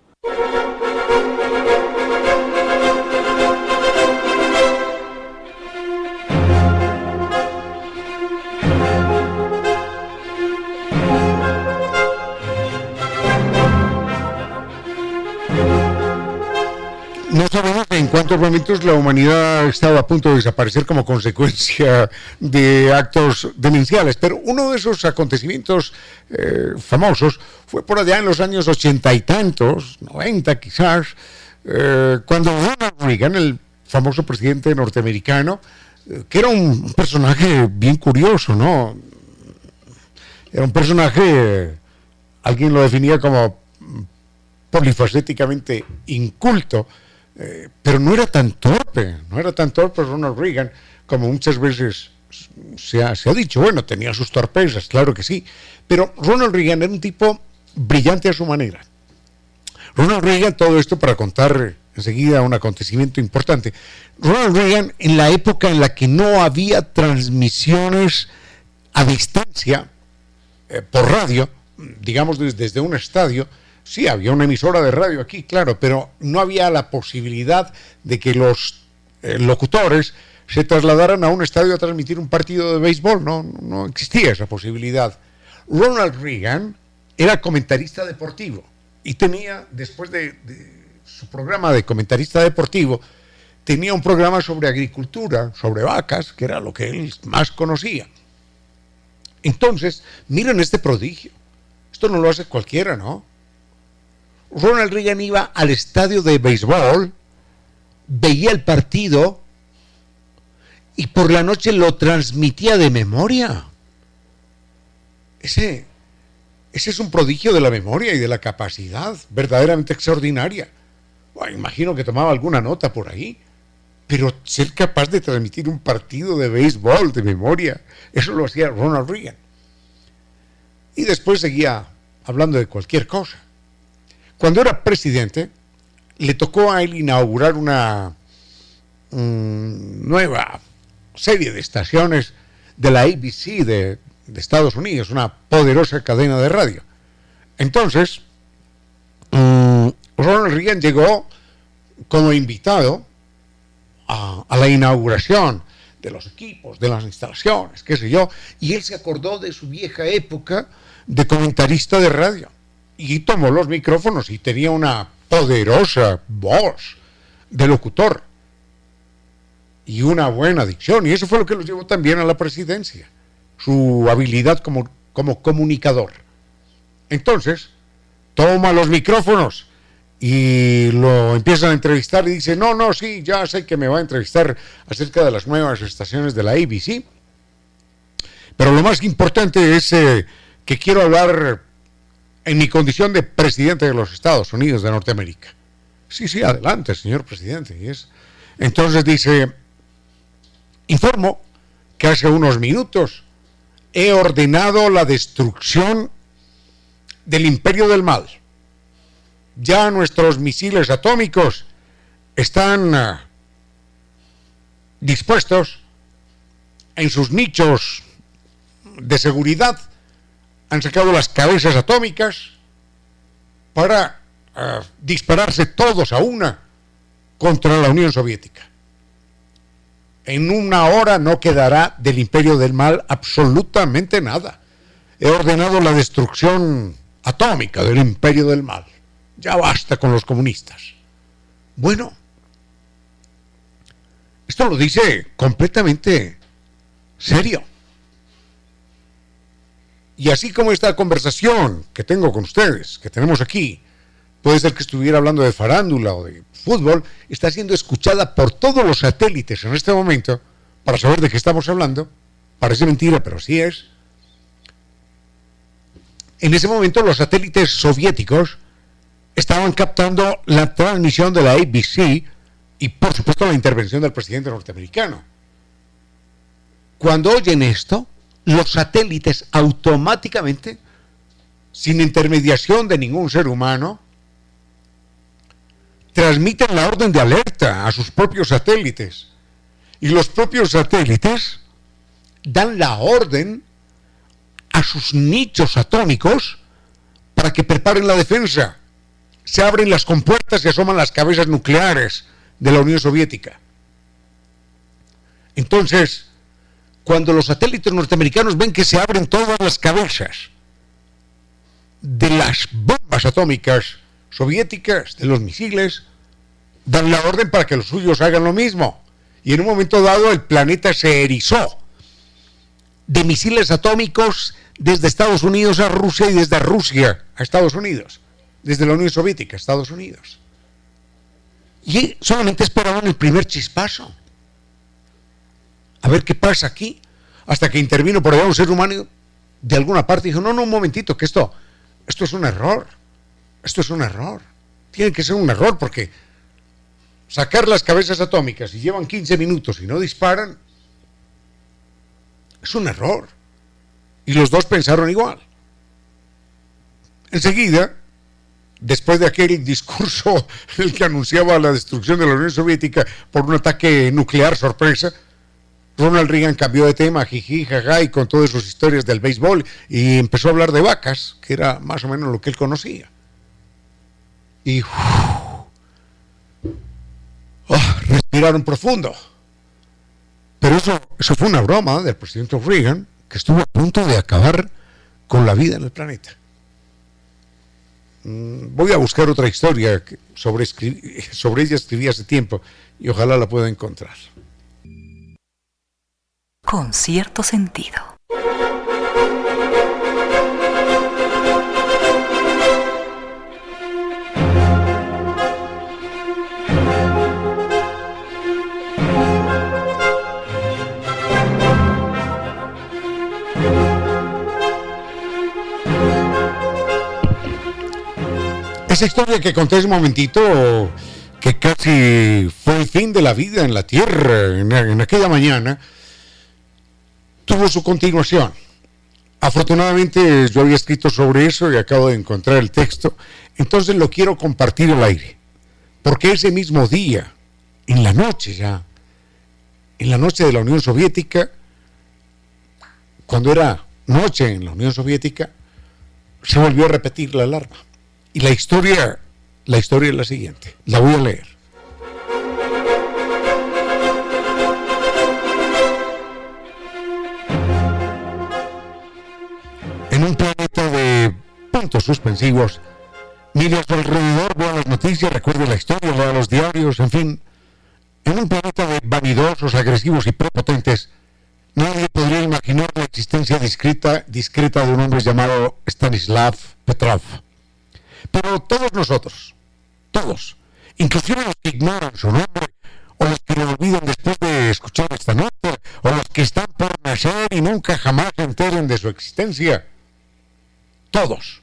No sabemos en cuántos momentos la humanidad estaba a punto de desaparecer como consecuencia de actos demenciales, pero uno de esos acontecimientos eh, famosos fue por allá en los años ochenta y tantos, noventa quizás, eh, cuando Ronald Reagan, el famoso presidente norteamericano, eh, que era un personaje bien curioso, ¿no? Era un personaje, alguien lo definía como polifacéticamente inculto, eh, pero no era tan torpe, no era tan torpe Ronald Reagan como muchas veces se ha, se ha, dicho. Bueno, tenía sus torpezas, claro que sí, pero Ronald Reagan era un tipo brillante a su manera. Ronald Reagan, todo esto para contar enseguida un acontecimiento importante. Ronald Reagan, en la época en la que no había transmisiones a distancia eh, por radio, digamos desde, desde un estadio, Sí, había una emisora de radio aquí, claro, pero no había la posibilidad de que los eh, locutores se trasladaran a un estadio a transmitir un partido de béisbol, no, no existía esa posibilidad. Ronald Reagan era comentarista deportivo y tenía, después de, de su programa de comentarista deportivo, tenía un programa sobre agricultura, sobre vacas, que era lo que él más conocía. Entonces, miren este prodigio. Esto no lo hace cualquiera, ¿no? Ronald Reagan iba al estadio de béisbol, veía el partido y por la noche lo transmitía de memoria. Ese, ese es un prodigio de la memoria y de la capacidad verdaderamente extraordinaria. imagino que tomaba alguna nota por ahí, pero ser capaz de transmitir un partido de béisbol de memoria, eso lo hacía Ronald Reagan. Y después seguía hablando de cualquier cosa. Cuando era presidente, le tocó a él inaugurar una nueva serie de estaciones de la ABC de, Estados Unidos, una poderosa cadena de radio. Entonces, mm, Ronald Reagan llegó como invitado a, la inauguración de los equipos, de las instalaciones, qué sé yo, y él se acordó de su vieja época de comentarista de radio y tomó los micrófonos y tenía una poderosa voz de locutor y una buena dicción. Y eso fue lo que lo llevó también a la presidencia, su habilidad como, como comunicador. Entonces, toma los micrófonos y lo empiezan a entrevistar y dice, no, no, sí, ya sé que me va a entrevistar acerca de las nuevas estaciones de la ABC. Pero lo más importante es eh, que quiero hablar en mi condición de presidente de los Estados Unidos de Norteamérica. Sí, sí, adelante, señor presidente. Y es... Entonces dice, informo que hace unos minutos he ordenado la destrucción del imperio del mal. Ya nuestros misiles atómicos están ah, dispuestos en sus nichos de seguridad han sacado las cabezas atómicas para eh, dispararse todos a una contra la Unión Soviética. En una hora no quedará del imperio del mal absolutamente nada. He ordenado la destrucción atómica del imperio del mal. Ya basta con los comunistas. Bueno, esto lo dice completamente serio. Y así como esta conversación que tengo con ustedes, que tenemos aquí, puede ser que estuviera hablando de farándula o de fútbol, está siendo escuchada por todos los satélites en este momento para saber de qué estamos hablando. Parece mentira, pero sí es. En ese momento los satélites soviéticos estaban captando la transmisión de la ABC y por supuesto la intervención del presidente norteamericano. Cuando oyen esto, los satélites automáticamente, sin intermediación de ningún ser humano, transmiten la orden de alerta a sus propios satélites. Y los propios satélites dan la orden a sus nichos atómicos para que preparen la defensa. Se abren las compuertas y asoman las cabezas nucleares de la Unión Soviética. Entonces, cuando los satélites norteamericanos ven que se abren todas las cabezas de las bombas atómicas soviéticas, de los misiles, dan la orden para que los suyos hagan lo mismo. Y en un momento dado el planeta se erizó de misiles atómicos desde Estados Unidos a Rusia y desde Rusia a Estados Unidos, desde la Unión Soviética a Estados Unidos. Y solamente esperaban el primer chispazo a ver qué pasa aquí, hasta que intervino por allá un ser humano de alguna parte y dijo, no, no, un momentito, que esto, esto es un error, esto es un error, tiene que ser un error porque sacar las cabezas atómicas y llevan 15 minutos y no disparan, es un error. Y los dos pensaron igual. Enseguida, después de aquel discurso el que anunciaba la destrucción de la Unión Soviética por un ataque nuclear sorpresa, Ronald Reagan cambió de tema, jiji, jaja, y con todas sus historias del béisbol, y empezó a hablar de vacas, que era más o menos lo que él conocía. Y oh, respiraron profundo. Pero eso, eso fue una broma del presidente Reagan, que estuvo a punto de acabar con la vida en el planeta. Mm, voy a buscar otra historia sobre, sobre ella escribí hace tiempo y ojalá la pueda encontrar con cierto sentido. Esa historia que conté un momentito, que casi fue el fin de la vida en la Tierra, en aquella mañana, tuvo su continuación. Afortunadamente yo había escrito sobre eso y acabo de encontrar el texto, entonces lo quiero compartir al aire, porque ese mismo día, en la noche ya, en la noche de la Unión Soviética, cuando era noche en la Unión Soviética, se volvió a repetir la alarma. Y la historia, la historia es la siguiente. La voy a leer. Puntos suspensivos, mire a su alrededor, vea las noticias, recuerde la historia, lea los diarios, en fin. En un planeta de vanidosos, agresivos y prepotentes, nadie podría imaginar la existencia discreta, discreta de un hombre llamado Stanislav Petrov. Pero todos nosotros, todos, inclusive los que ignoran su nombre, o los que lo olvidan después de escuchar esta nota, o los que están por nacer y nunca jamás se enteren de su existencia, todos,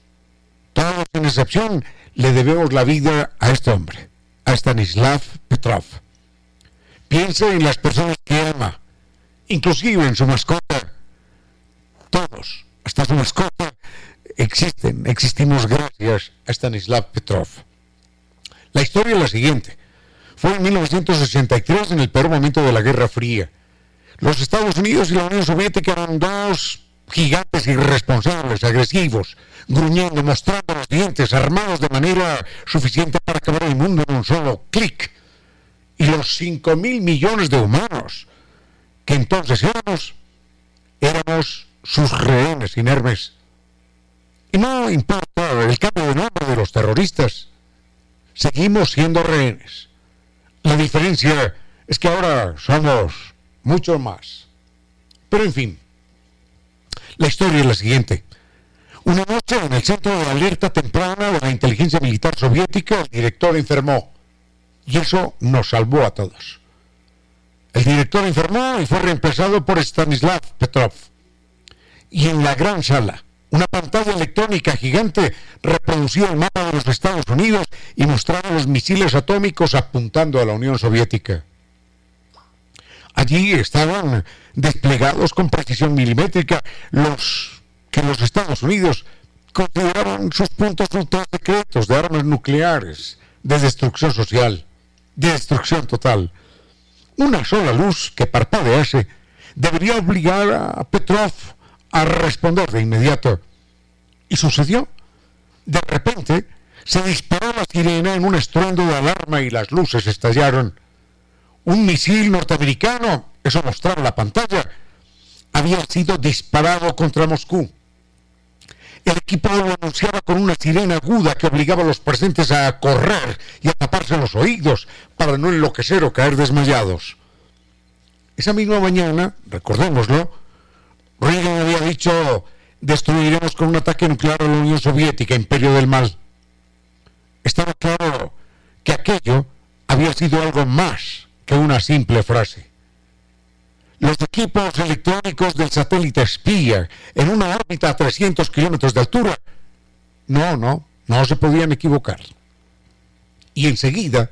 todos sin excepción, le debemos la vida a este hombre, a Stanislav Petrov. Piense en las personas que ama, inclusive en su mascota. Todos, hasta su mascota, existen, existimos gracias a Stanislav Petrov. La historia es la siguiente. Fue en 1963, en el peor momento de la Guerra Fría. Los Estados Unidos y la Unión Soviética eran dos gigantes irresponsables, agresivos, gruñendo, mostrando los dientes, armados de manera suficiente para acabar el mundo en un solo clic. Y los 5 mil millones de humanos que entonces éramos, éramos sus rehenes inermes y no importa el cambio de nombre de los terroristas, seguimos siendo rehenes. La diferencia es que ahora somos mucho más. Pero en fin, la historia es la siguiente. Una noche en el centro de alerta temprana de la inteligencia militar soviética, el director enfermó. Y eso nos salvó a todos. El director enfermó y fue reemplazado por Stanislav Petrov. Y en la gran sala, una pantalla electrónica gigante reproducía el mapa de los Estados Unidos y mostraba los misiles atómicos apuntando a la Unión Soviética. Allí estaban desplegados con precisión milimétrica los que los Estados Unidos consideraban sus puntos ultra secretos de armas nucleares, de destrucción social, de destrucción total. Una sola luz que parpadease debería obligar a Petrov a responder de inmediato. Y sucedió. De repente se disparó la sirena en un estruendo de alarma y las luces estallaron. Un misil norteamericano, eso mostraba la pantalla, había sido disparado contra Moscú. El equipo lo anunciaba con una sirena aguda que obligaba a los presentes a correr y a taparse los oídos para no enloquecer o caer desmayados. Esa misma mañana, recordémoslo, Reagan había dicho, destruiremos con un ataque nuclear a la Unión Soviética, imperio del mal. Estaba claro que aquello había sido algo más que una simple frase. Los equipos electrónicos del satélite espía en una órbita a 300 kilómetros de altura, no, no, no se podían equivocar. Y enseguida,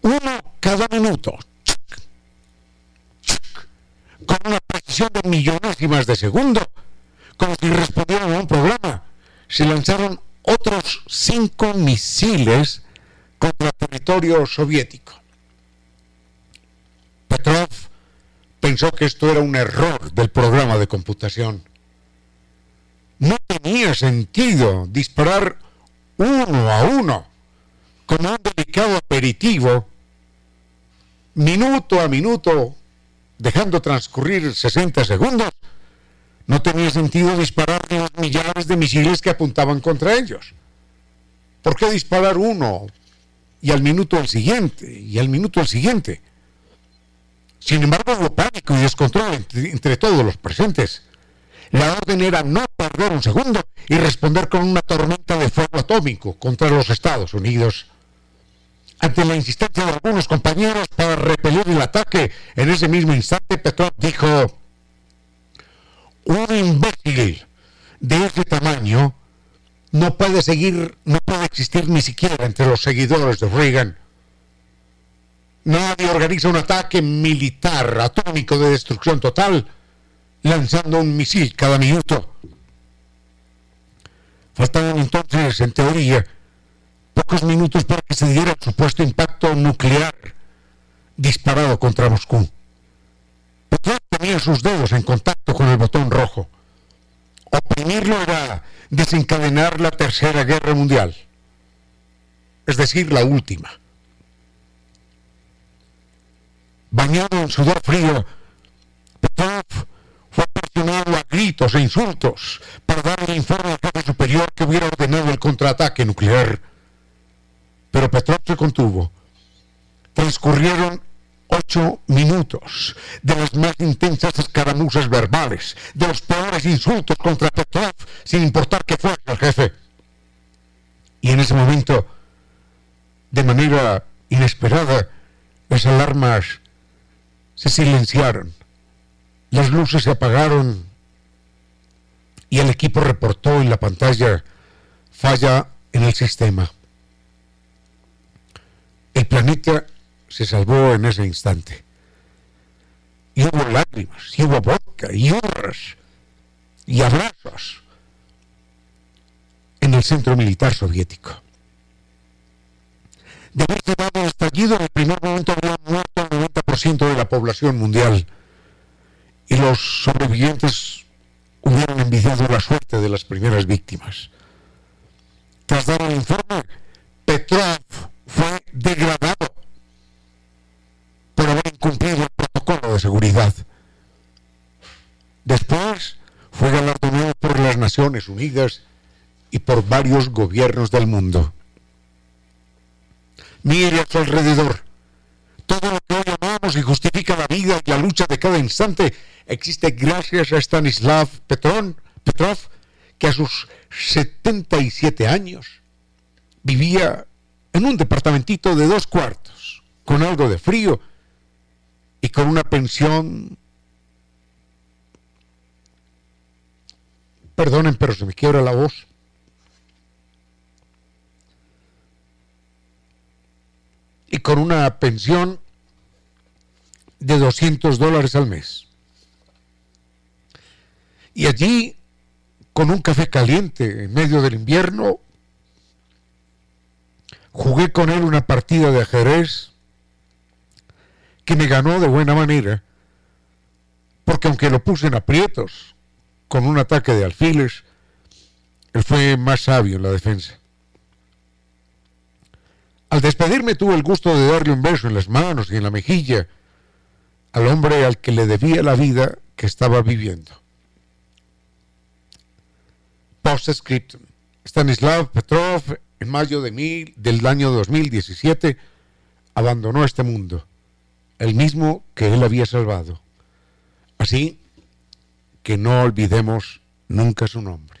uno cada minuto, con una precisión de millonésimas de segundo, como si respondieran a un programa. Se lanzaron otros cinco misiles contra territorio soviético. Petrov pensó que esto era un error del programa de computación. No tenía sentido disparar uno a uno, como un delicado aperitivo, minuto a minuto, dejando transcurrir 60 segundos, no tenía sentido disparar los millares de misiles que apuntaban contra ellos. ¿Por qué disparar uno y al minuto el siguiente y al minuto el siguiente? Sin embargo, hubo pánico y descontrol entre, todos los presentes. La orden era no perder un segundo y responder con una tormenta de fuego atómico contra los Estados Unidos ante la insistencia de algunos compañeros para repeler el ataque, en ese mismo instante Petrov dijo, un imbécil de ese tamaño no puede seguir, no puede existir ni siquiera entre los seguidores de Reagan. Nadie organiza un ataque militar atómico de destrucción total lanzando un misil cada minuto. Faltaban entonces, en teoría, pocos minutos para que se diera el supuesto impacto nuclear disparado contra Moscú. Petrov tenía sus dedos en contacto con el botón rojo. Oprimirlo era desencadenar la tercera guerra mundial, es decir, la última. Bañado en sudor frío, Petrov fue presionado a gritos e insultos para dar el informe al jefe superior que hubiera ordenado el contraataque nuclear. Pero Petrov se contuvo. Transcurrieron ocho minutos de las más intensas escaramuzas verbales, de los peores insultos contra Petrov, sin importar que fuera el jefe. Y en ese momento, de manera inesperada, las alarmas se silenciaron, las luces se apagaron y el equipo reportó en la pantalla falla en el sistema. El planeta se salvó en ese instante. Y hubo lágrimas, y hubo vodka, y hurras, y abrazos en el centro militar soviético. De haberse dado el estallido, en el primer momento muerto el 90% de la población mundial. Y los sobrevivientes hubieran envidiado la suerte de las primeras víctimas. Tras dar el informe, Petrov fue degradado por haber incumplido el protocolo de seguridad. Después fue galardonado por las Naciones Unidas y por varios gobiernos del mundo. Mire a su alrededor. Todo lo que hoy amamos y justifica la vida y la lucha de cada instante existe gracias a Stanislav Petrov, Petrov que a sus 77 años vivía en un departamentito de dos cuartos, con algo de frío y con una pensión, perdonen, pero se me quiebra la voz, y con una pensión de 200 dólares al mes. Y allí, con un café caliente en medio del invierno, jugué con él una partida de ajedrez que me ganó de buena manera, porque aunque lo puse en aprietos con un ataque de alfiles, él fue más sabio en la defensa. Al despedirme tuve el gusto de darle un beso en las manos y en la mejilla al hombre al que le debía la vida que estaba viviendo. Post-scriptum. Stanislav Petrov, en mayo de mil, del año 2017, abandonó este mundo el mismo que él había salvado. Así que no olvidemos nunca su nombre.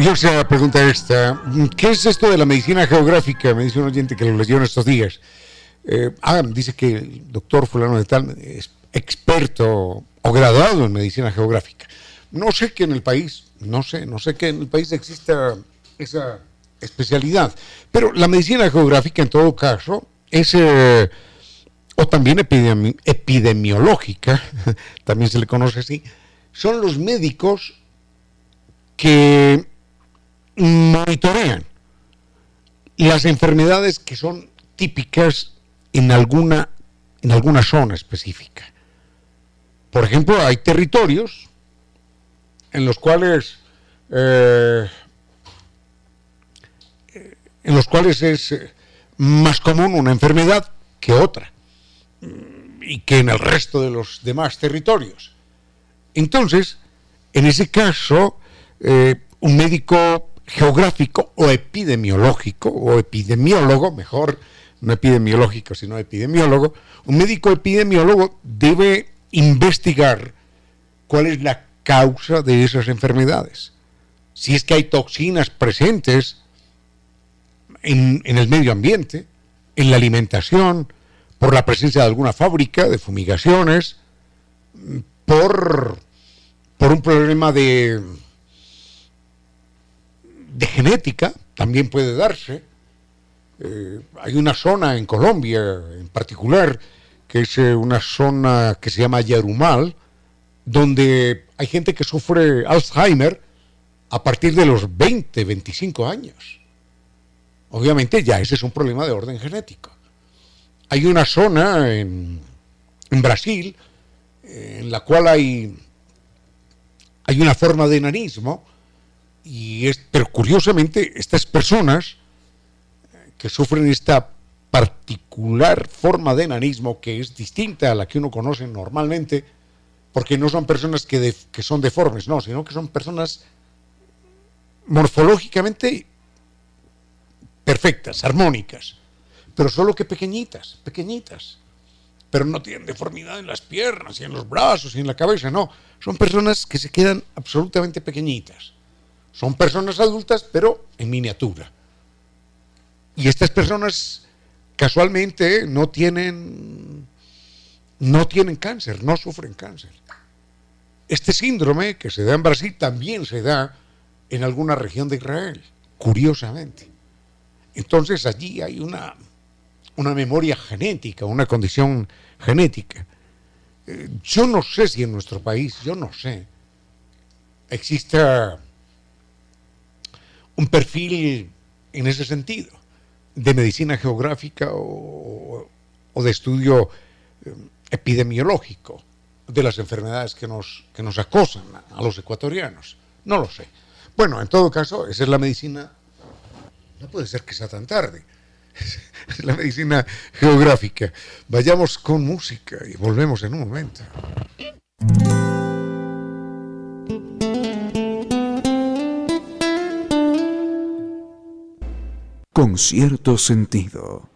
Curiosa pregunta esta. ¿Qué es esto de la medicina geográfica? Me dice un oyente que lo leyó en estos días. Ah, dice que el doctor fulano de tal es experto o graduado en medicina geográfica. No sé que en el país, no sé, no sé que en el país exista esa especialidad, pero la medicina geográfica en todo caso es, eh, o también epidemiológica, también se le conoce así, son los médicos que monitorean las enfermedades que son típicas en alguna, en alguna zona específica. Por ejemplo, hay territorios en los cuales eh, en los cuales es eh, más común una enfermedad que otra. y que en el resto de los demás territorios. Entonces, en ese caso, eh, un médico geográfico o epidemiológico, o epidemiólogo, mejor, no epidemiológico, sino epidemiólogo, un médico epidemiólogo debe investigar cuál es la causa de esas enfermedades. Si es que hay toxinas presentes en, el medio ambiente, en la alimentación, por la presencia de alguna fábrica de fumigaciones, por, por un problema de, de genética, también puede darse. Eh, hay una zona en Colombia en particular, que es eh, una zona que se llama Yarumal, donde hay gente que sufre Alzheimer a partir de los 20, 25 años. Obviamente ya ese es un problema de orden genético. Hay una zona en, Brasil en la cual hay, hay una forma de enanismo, y es, pero curiosamente estas personas que sufren esta particular forma de enanismo que es distinta a la que uno conoce normalmente, porque no son personas que, que son deformes, no, sino que son personas morfológicamente perfectas, armónicas, pero solo que pequeñitas, pequeñitas. Pero no tienen deformidad en las piernas y en los brazos y en la cabeza, no. Son personas que se quedan absolutamente pequeñitas. Son personas adultas, pero en miniatura. Y estas personas casualmente no tienen no tienen cáncer, no sufren cáncer. Este síndrome que se da en Brasil también se da en alguna región de Israel, curiosamente. Entonces allí hay una, una memoria genética, una condición genética. Eh, yo no sé si en nuestro país, yo no sé, exista un perfil en ese sentido, de medicina geográfica o, de estudio eh, epidemiológico de las enfermedades que nos, que nos acosan a los ecuatorianos. No lo sé. Bueno, en todo caso, esa es la medicina no puede ser que sea tan tarde. Es la medicina geográfica. Vayamos con música y volvemos en un momento. Con cierto sentido.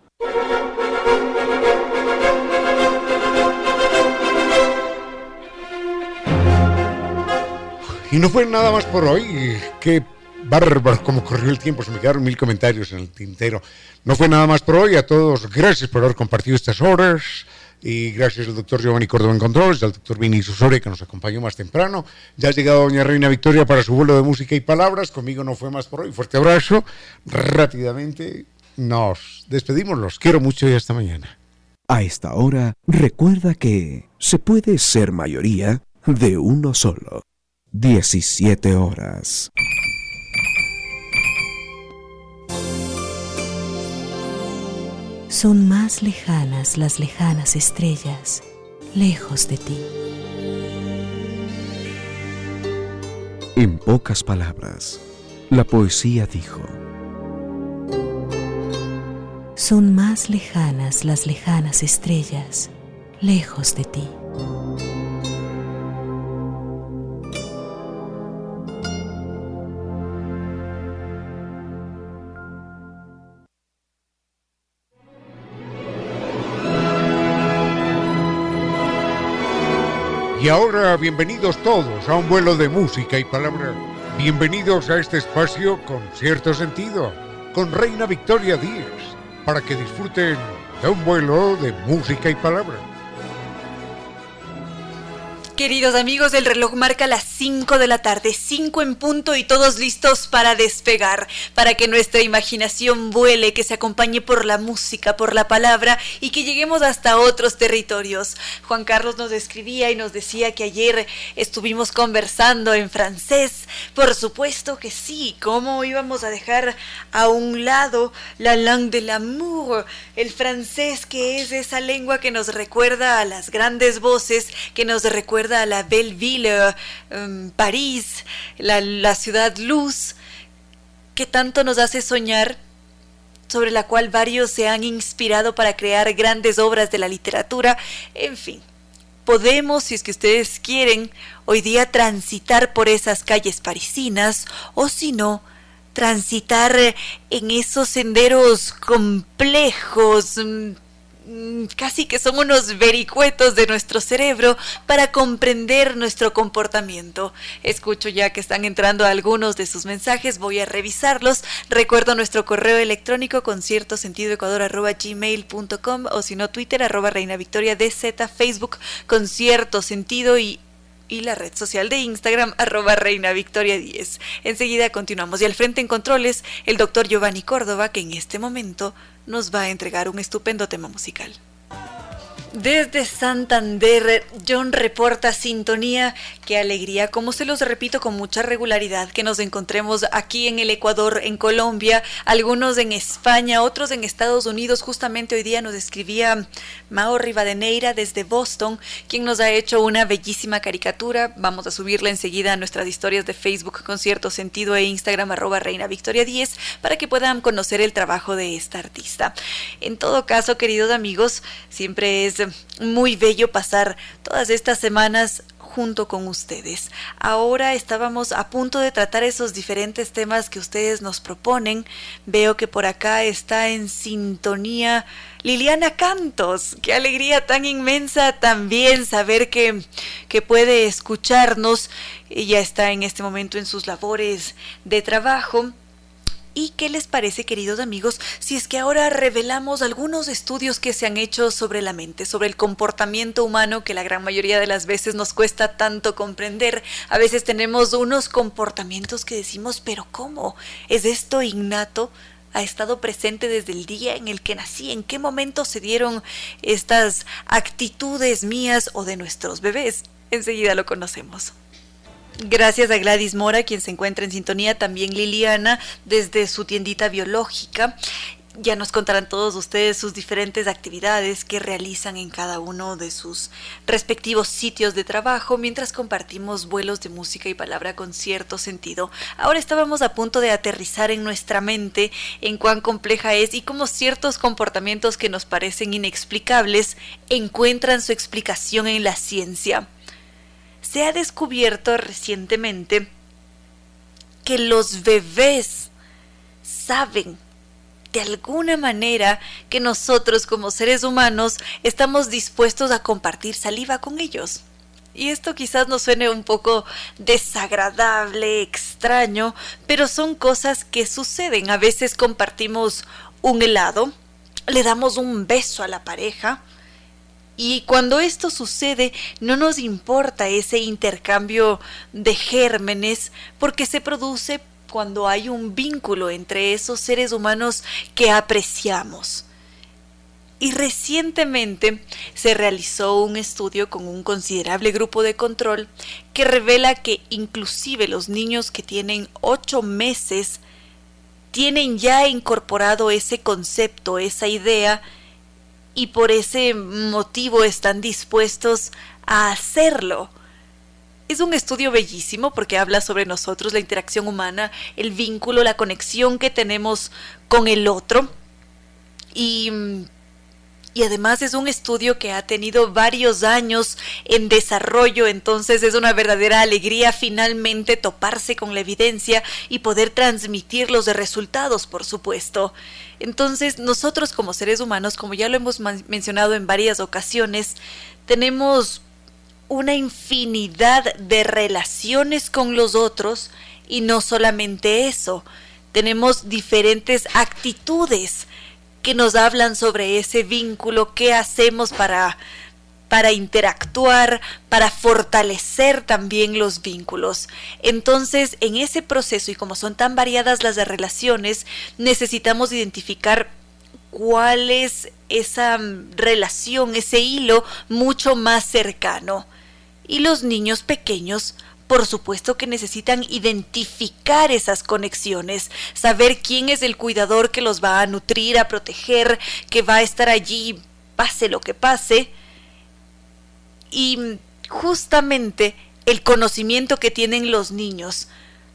Y no fue nada más por hoy. que bárbaro cómo corrió el tiempo, se me quedaron mil comentarios en el tintero. No fue nada más por hoy, a todos gracias por haber compartido estas horas y gracias al doctor Giovanni Córdoba en al doctor Vini Susore que nos acompañó más temprano. Ya ha llegado doña Reina Victoria para su vuelo de música y palabras, conmigo no fue más por hoy, fuerte abrazo, rápidamente nos despedimos, los quiero mucho y hasta mañana. A esta hora, recuerda que se puede ser mayoría de uno solo. 17 horas. Son más lejanas las lejanas estrellas, lejos de ti. En pocas palabras, la poesía dijo, Son más lejanas las lejanas estrellas, lejos de ti. Y ahora bienvenidos todos a un vuelo de música y palabra. Bienvenidos a este espacio con cierto sentido, con Reina Victoria Díaz, para que disfruten de un vuelo de música y palabra. Queridos amigos, el reloj marca las 5 de la tarde, 5 en punto y todos listos para despegar, para que nuestra imaginación vuele, que se acompañe por la música, por la palabra y que lleguemos hasta otros territorios. Juan Carlos nos escribía y nos decía que ayer estuvimos conversando en francés. Por supuesto que sí, ¿cómo íbamos a dejar a un lado la langue de l'amour, el francés que es esa lengua que nos recuerda a las grandes voces, que nos recuerda a la Belleville, um, París, la, la ciudad luz, que tanto nos hace soñar sobre la cual varios se han inspirado para crear grandes obras de la literatura, en fin. Podemos, si es que ustedes quieren, hoy día transitar por esas calles parisinas o si no, transitar en esos senderos complejos, Mm, casi que son unos vericuetos de nuestro cerebro para comprender nuestro comportamiento. Escucho ya que están entrando algunos de sus mensajes, voy a revisarlos. Recuerdo nuestro correo electrónico con cierto sentido ecuador gmail.com o si no Twitter arroba reina victoria DZ, Facebook con cierto sentido y y la red social de Instagram arroba reina victoria 10. Enseguida continuamos y al frente en controles el doctor Giovanni Córdoba que en este momento nos va a entregar un estupendo tema musical. Desde Santander, John reporta sintonía. Qué alegría, como se los repito con mucha regularidad, que nos encontremos aquí en el Ecuador, en Colombia, algunos en España, otros en Estados Unidos. Justamente hoy día nos escribía Mao Rivadeneira desde Boston, quien nos ha hecho una bellísima caricatura. Vamos a subirla enseguida a nuestras historias de Facebook con cierto sentido e Instagram arroba Reina Victoria 10 para que puedan conocer el trabajo de esta artista. En todo caso, queridos amigos, siempre es muy bello pasar todas estas semanas junto con ustedes. Ahora estábamos a punto de tratar esos diferentes temas que ustedes nos proponen. Veo que por acá está en sintonía Liliana Cantos. Qué alegría tan inmensa también saber que, que puede escucharnos. Ella está en este momento en sus labores de trabajo. ¿Y qué les parece, queridos amigos, si es que ahora revelamos algunos estudios que se han hecho sobre la mente, sobre el comportamiento humano que la gran mayoría de las veces nos cuesta tanto comprender? A veces tenemos unos comportamientos que decimos, pero ¿cómo? ¿Es esto innato? ha estado presente desde el día en el que nací, en qué momento se dieron estas actitudes mías o de nuestros bebés. Enseguida lo conocemos. Gracias a Gladys Mora, quien se encuentra en sintonía, también Liliana, desde su tiendita biológica. Ya nos contarán todos ustedes sus diferentes actividades que realizan en cada uno de sus respectivos sitios de trabajo mientras compartimos vuelos de música y palabra con cierto sentido. Ahora estábamos a punto de aterrizar en nuestra mente en cuán compleja es y cómo ciertos comportamientos que nos parecen inexplicables encuentran su explicación en la ciencia se ha descubierto recientemente que los bebés saben de alguna manera que nosotros como seres humanos estamos dispuestos a compartir saliva con ellos. Y esto quizás nos suene un poco desagradable, extraño, pero son cosas que suceden. A veces compartimos un helado, le damos un beso a la pareja, y cuando esto sucede, no nos importa ese intercambio de gérmenes porque se produce cuando hay un vínculo entre esos seres humanos que apreciamos. Y recientemente se realizó un estudio con un considerable grupo de control que revela que inclusive los niños que tienen ocho meses tienen ya incorporado ese concepto, esa idea, y por ese motivo están dispuestos a hacerlo. Es un estudio bellísimo porque habla sobre nosotros, la interacción humana, el vínculo, la conexión que tenemos con el otro. Y, y además es un estudio que ha tenido varios años en desarrollo, entonces es una verdadera alegría finalmente toparse con la evidencia y poder transmitir los resultados, por supuesto. Entonces, nosotros como seres humanos, como ya lo hemos mencionado en varias ocasiones, tenemos una infinidad de relaciones con los otros y no solamente eso, tenemos diferentes actitudes que nos hablan sobre ese vínculo, qué hacemos para para interactuar, para fortalecer también los vínculos. Entonces, en ese proceso, y como son tan variadas las relaciones, necesitamos identificar cuál es esa relación, ese hilo mucho más cercano. Y los niños pequeños por supuesto que necesitan identificar esas conexiones, saber quién es el cuidador que los va a nutrir, a proteger, que va a estar allí, pase lo que pase, y justamente el conocimiento que tienen los niños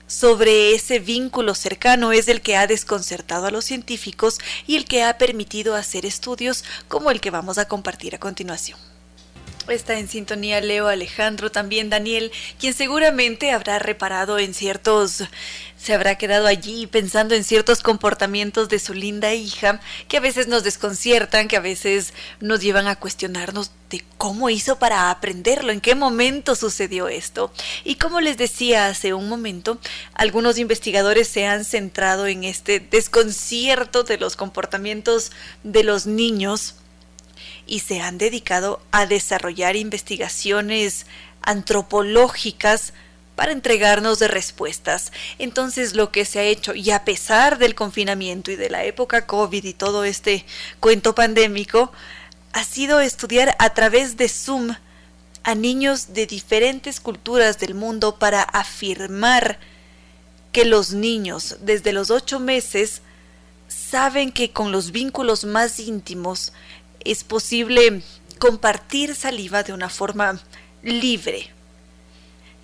sobre ese vínculo cercano es el que ha desconcertado a los científicos y el que ha permitido hacer estudios como el que vamos a compartir a continuación. Está en sintonía Leo Alejandro, también Daniel, quien seguramente habrá reparado en ciertos, se habrá quedado allí pensando en ciertos comportamientos de su linda hija, que a veces nos desconciertan, que a veces nos llevan a cuestionarnos de cómo hizo para aprenderlo, en qué momento sucedió esto. Y como les decía hace un momento, algunos investigadores se han centrado en este desconcierto de los comportamientos de los niños y se han dedicado a desarrollar investigaciones antropológicas para entregarnos de respuestas. Entonces lo que se ha hecho, y a pesar del confinamiento y de la época COVID y todo este cuento pandémico, ha sido estudiar a través de Zoom a niños de diferentes culturas del mundo para afirmar que los niños desde los ocho meses saben que con los vínculos más íntimos es posible compartir saliva de una forma libre.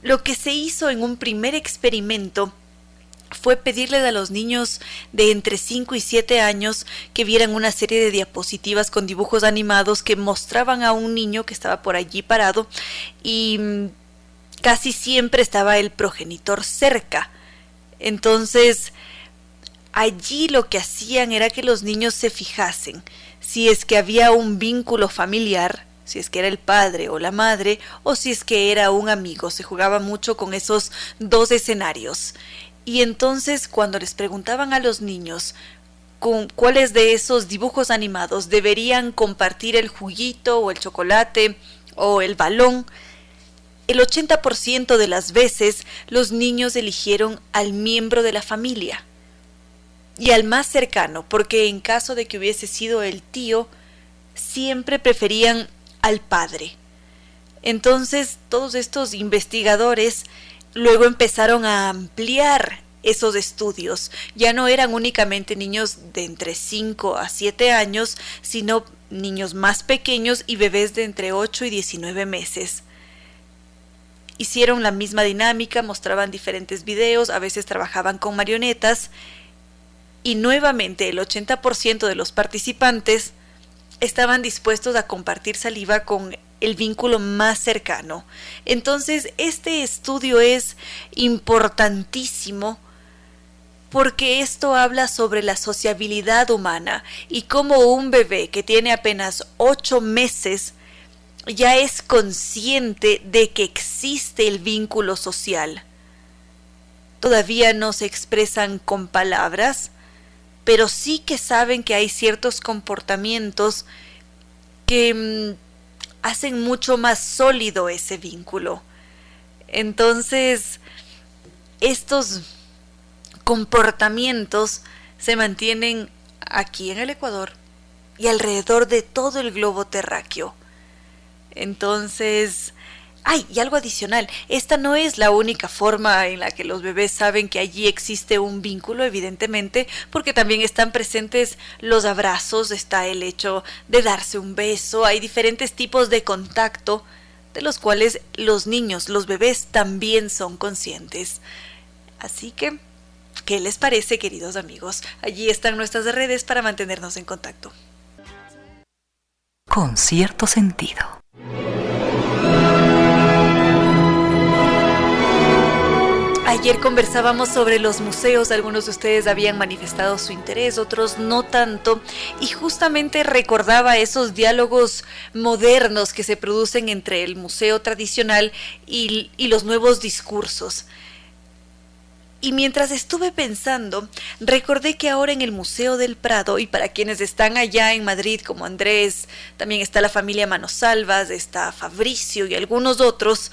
Lo que se hizo en un primer experimento fue pedirle a los niños de entre 5 y 7 años que vieran una serie de diapositivas con dibujos animados que mostraban a un niño que estaba por allí parado y mm, casi siempre estaba el progenitor cerca. Entonces, allí lo que hacían era que los niños se fijasen si es que había un vínculo familiar, si es que era el padre o la madre, o si es que era un amigo. Se jugaba mucho con esos dos escenarios. Y entonces cuando les preguntaban a los niños con cuáles de esos dibujos animados deberían compartir el juguito o el chocolate o el balón, el 80% de las veces los niños eligieron al miembro de la familia y al más cercano, porque en caso de que hubiese sido el tío, siempre preferían al padre. Entonces todos estos investigadores luego empezaron a ampliar esos estudios. Ya no eran únicamente niños de entre 5 a 7 años, sino niños más pequeños y bebés de entre 8 y 19 meses. Hicieron la misma dinámica, mostraban diferentes videos, a veces trabajaban con marionetas y nuevamente el 80% de los participantes estaban dispuestos a compartir saliva con el vínculo más cercano. Entonces, este estudio es importantísimo porque esto habla sobre la sociabilidad humana y cómo un bebé que tiene apenas ocho meses ya es consciente de que existe el vínculo social. Todavía no se expresan con palabras, pero sí que saben que hay ciertos comportamientos que mm, hacen mucho más sólido ese vínculo. Entonces, estos comportamientos se mantienen aquí en el Ecuador y alrededor de todo el globo terráqueo. Entonces, Ay, y algo adicional, esta no es la única forma en la que los bebés saben que allí existe un vínculo, evidentemente, porque también están presentes los abrazos, está el hecho de darse un beso, hay diferentes tipos de contacto de los cuales los niños, los bebés también son conscientes. Así que, ¿qué les parece, queridos amigos? Allí están nuestras redes para mantenernos en contacto. Con cierto sentido. Ayer conversábamos sobre los museos, algunos de ustedes habían manifestado su interés, otros no tanto, y justamente recordaba esos diálogos modernos que se producen entre el museo tradicional y, los nuevos discursos. Y mientras estuve pensando, recordé que ahora en el Museo del Prado, y para quienes están allá en Madrid como Andrés, también está la familia Manosalvas, está Fabricio y algunos otros,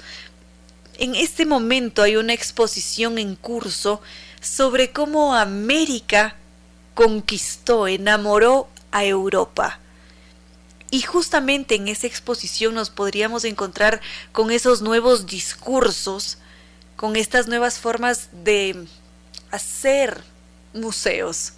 en este momento hay una exposición en curso sobre cómo América conquistó, enamoró a Europa. Y justamente en esa exposición nos podríamos encontrar con esos nuevos discursos, con estas nuevas formas de hacer museos.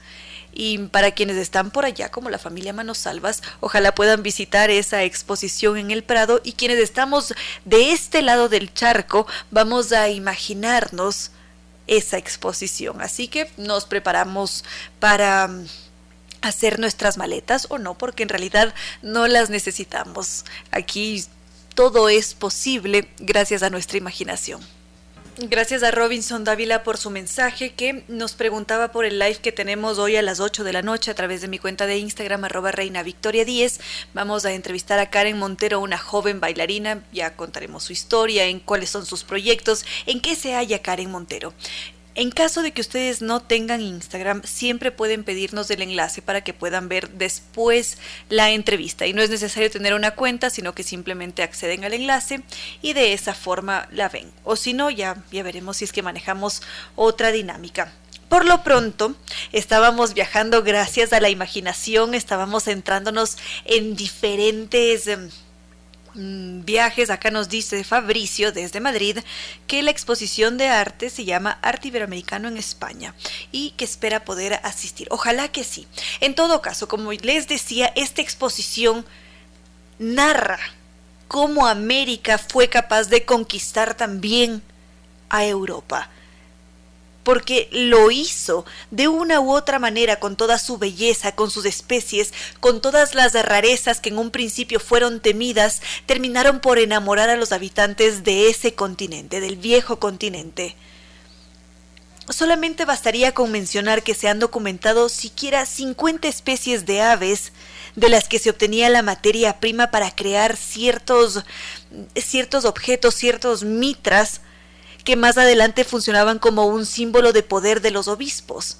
Y para quienes están por allá, como la familia Manosalvas, ojalá puedan visitar esa exposición en el Prado. Y quienes estamos de este lado del charco, vamos a imaginarnos esa exposición. Así que nos preparamos para mm, hacer nuestras maletas o no, porque en realidad no las necesitamos. Aquí todo es posible gracias a nuestra imaginación. Gracias a Robinson Dávila por su mensaje que nos preguntaba por el live que tenemos hoy a las 8 de la noche a través de mi cuenta de Instagram arroba reina victoria 10. Vamos a entrevistar a Karen Montero, una joven bailarina. Ya contaremos su historia, en cuáles son sus proyectos, en qué se halla Karen Montero. En caso de que ustedes no tengan Instagram, siempre pueden pedirnos el enlace para que puedan ver después la entrevista. Y no es necesario tener una cuenta, sino que simplemente acceden al enlace y de esa forma la ven. O si no, ya, ya veremos si es que manejamos otra dinámica. Por lo pronto, estábamos viajando gracias a la imaginación, estábamos centrándonos en diferentes em, viajes, acá nos dice Fabricio desde Madrid que la exposición de arte se llama Arte Iberoamericano en España y que espera poder asistir. Ojalá que sí. En todo caso, como les decía, esta exposición narra cómo América fue capaz de conquistar también a Europa porque lo hizo de una u otra manera con toda su belleza, con sus especies, con todas las rarezas que en un principio fueron temidas, terminaron por enamorar a los habitantes de ese continente, del viejo continente. Solamente bastaría con mencionar que se han documentado siquiera 50 especies de aves de las que se obtenía la materia prima para crear ciertos, ciertos objetos, ciertos mitras, que más adelante funcionaban como un símbolo de poder de los obispos.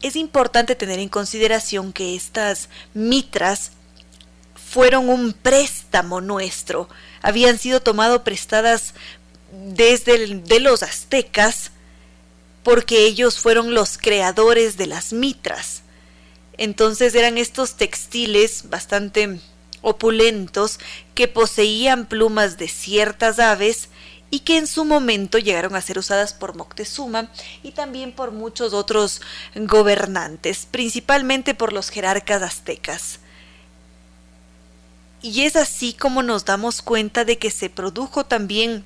Es importante tener en consideración que estas mitras fueron un préstamo nuestro, habían sido tomado prestadas desde de los aztecas porque ellos fueron los creadores de las mitras. Entonces eran estos textiles bastante opulentos que poseían plumas de ciertas aves y que en su momento llegaron a ser usadas por Moctezuma y también por muchos otros gobernantes, principalmente por los jerarcas aztecas. Y es así como nos damos cuenta de que se produjo también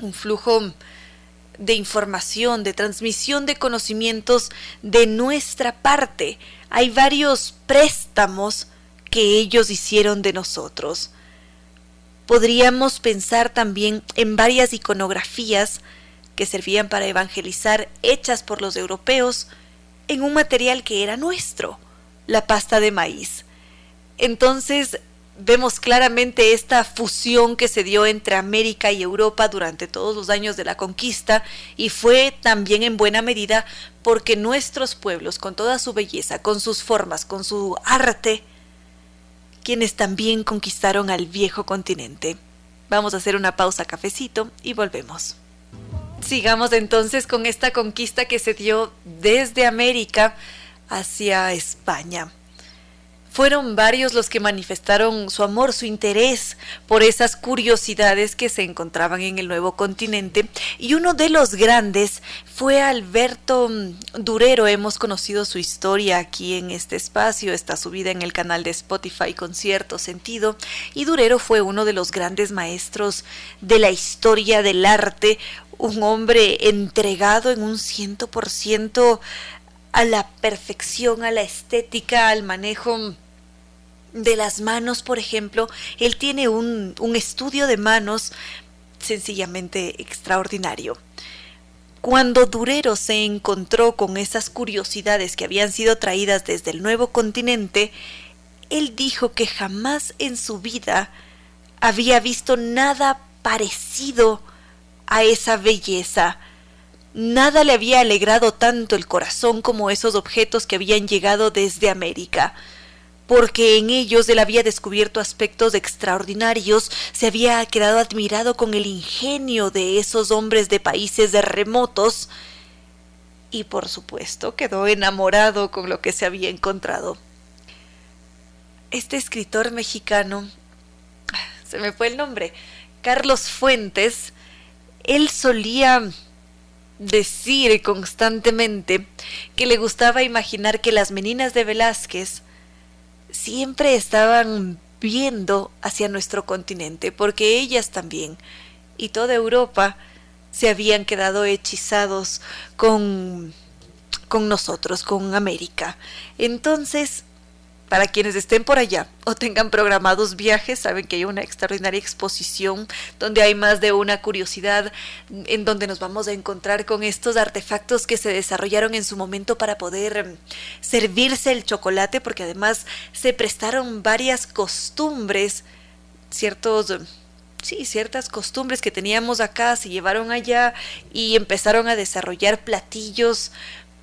un flujo de información, de transmisión de conocimientos de nuestra parte. Hay varios préstamos que ellos hicieron de nosotros podríamos pensar también en varias iconografías que servían para evangelizar hechas por los europeos en un material que era nuestro, la pasta de maíz. Entonces vemos claramente esta fusión que se dio entre América y Europa durante todos los años de la conquista y fue también en buena medida porque nuestros pueblos, con toda su belleza, con sus formas, con su arte, quienes también conquistaron al viejo continente. Vamos a hacer una pausa cafecito y volvemos. Sigamos entonces con esta conquista que se dio desde América hacia España. Fueron varios los que manifestaron su amor, su interés por esas curiosidades que se encontraban en el nuevo continente. Y uno de los grandes fue Alberto Durero. Hemos conocido su historia aquí en este espacio, está subida en el canal de Spotify con cierto sentido. Y Durero fue uno de los grandes maestros de la historia del arte, un hombre entregado en un ciento por ciento a la perfección, a la estética, al manejo de las manos, por ejemplo. Él tiene un, un estudio de manos sencillamente extraordinario. Cuando Durero se encontró con esas curiosidades que habían sido traídas desde el nuevo continente, él dijo que jamás en su vida había visto nada parecido a esa belleza, Nada le había alegrado tanto el corazón como esos objetos que habían llegado desde América, porque en ellos él había descubierto aspectos extraordinarios, se había quedado admirado con el ingenio de esos hombres de países remotos, y por supuesto quedó enamorado con lo que se había encontrado. Este escritor mexicano, se me fue el nombre, Carlos Fuentes, él solía decir constantemente que le gustaba imaginar que las meninas de Velázquez siempre estaban viendo hacia nuestro continente, porque ellas también, y toda Europa, se habían quedado hechizados con, con nosotros, con América. Entonces, para quienes estén por allá o tengan programados viajes, saben que hay una extraordinaria exposición donde hay más de una curiosidad en donde nos vamos a encontrar con estos artefactos que se desarrollaron en su momento para poder em, servirse el chocolate, porque además se prestaron varias costumbres, ciertos sí, ciertas costumbres que teníamos acá se llevaron allá y empezaron a desarrollar platillos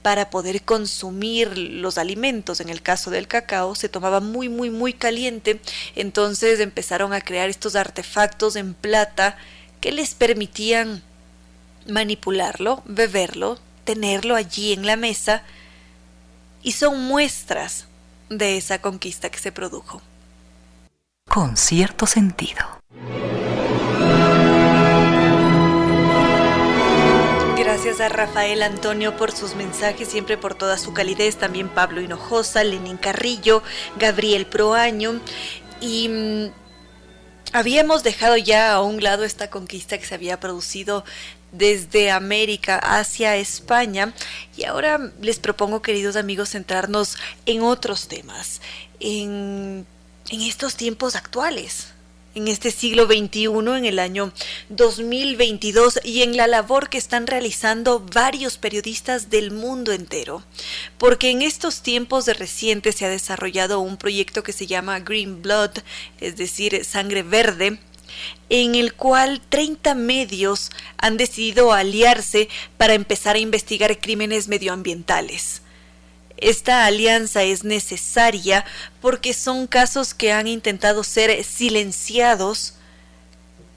para poder consumir los alimentos. En el caso del cacao se tomaba muy, muy, muy caliente, entonces empezaron a crear estos artefactos en plata que les permitían manipularlo, beberlo, tenerlo allí en la mesa y son muestras de esa conquista que se produjo. Con cierto sentido. Gracias a Rafael Antonio por sus mensajes, siempre por toda su calidez. También Pablo Hinojosa, Lenín Carrillo, Gabriel Proaño. Y mm, habíamos dejado ya a un lado esta conquista que se había producido desde América hacia España. Y ahora les propongo, queridos amigos, centrarnos en otros temas, en, en estos tiempos actuales en este siglo XXI, en el año 2022, y en la labor que están realizando varios periodistas del mundo entero. Porque en estos tiempos de reciente se ha desarrollado un proyecto que se llama Green Blood, es decir, sangre verde, en el cual 30 medios han decidido aliarse para empezar a investigar crímenes medioambientales. Esta alianza es necesaria porque son casos que han intentado ser silenciados,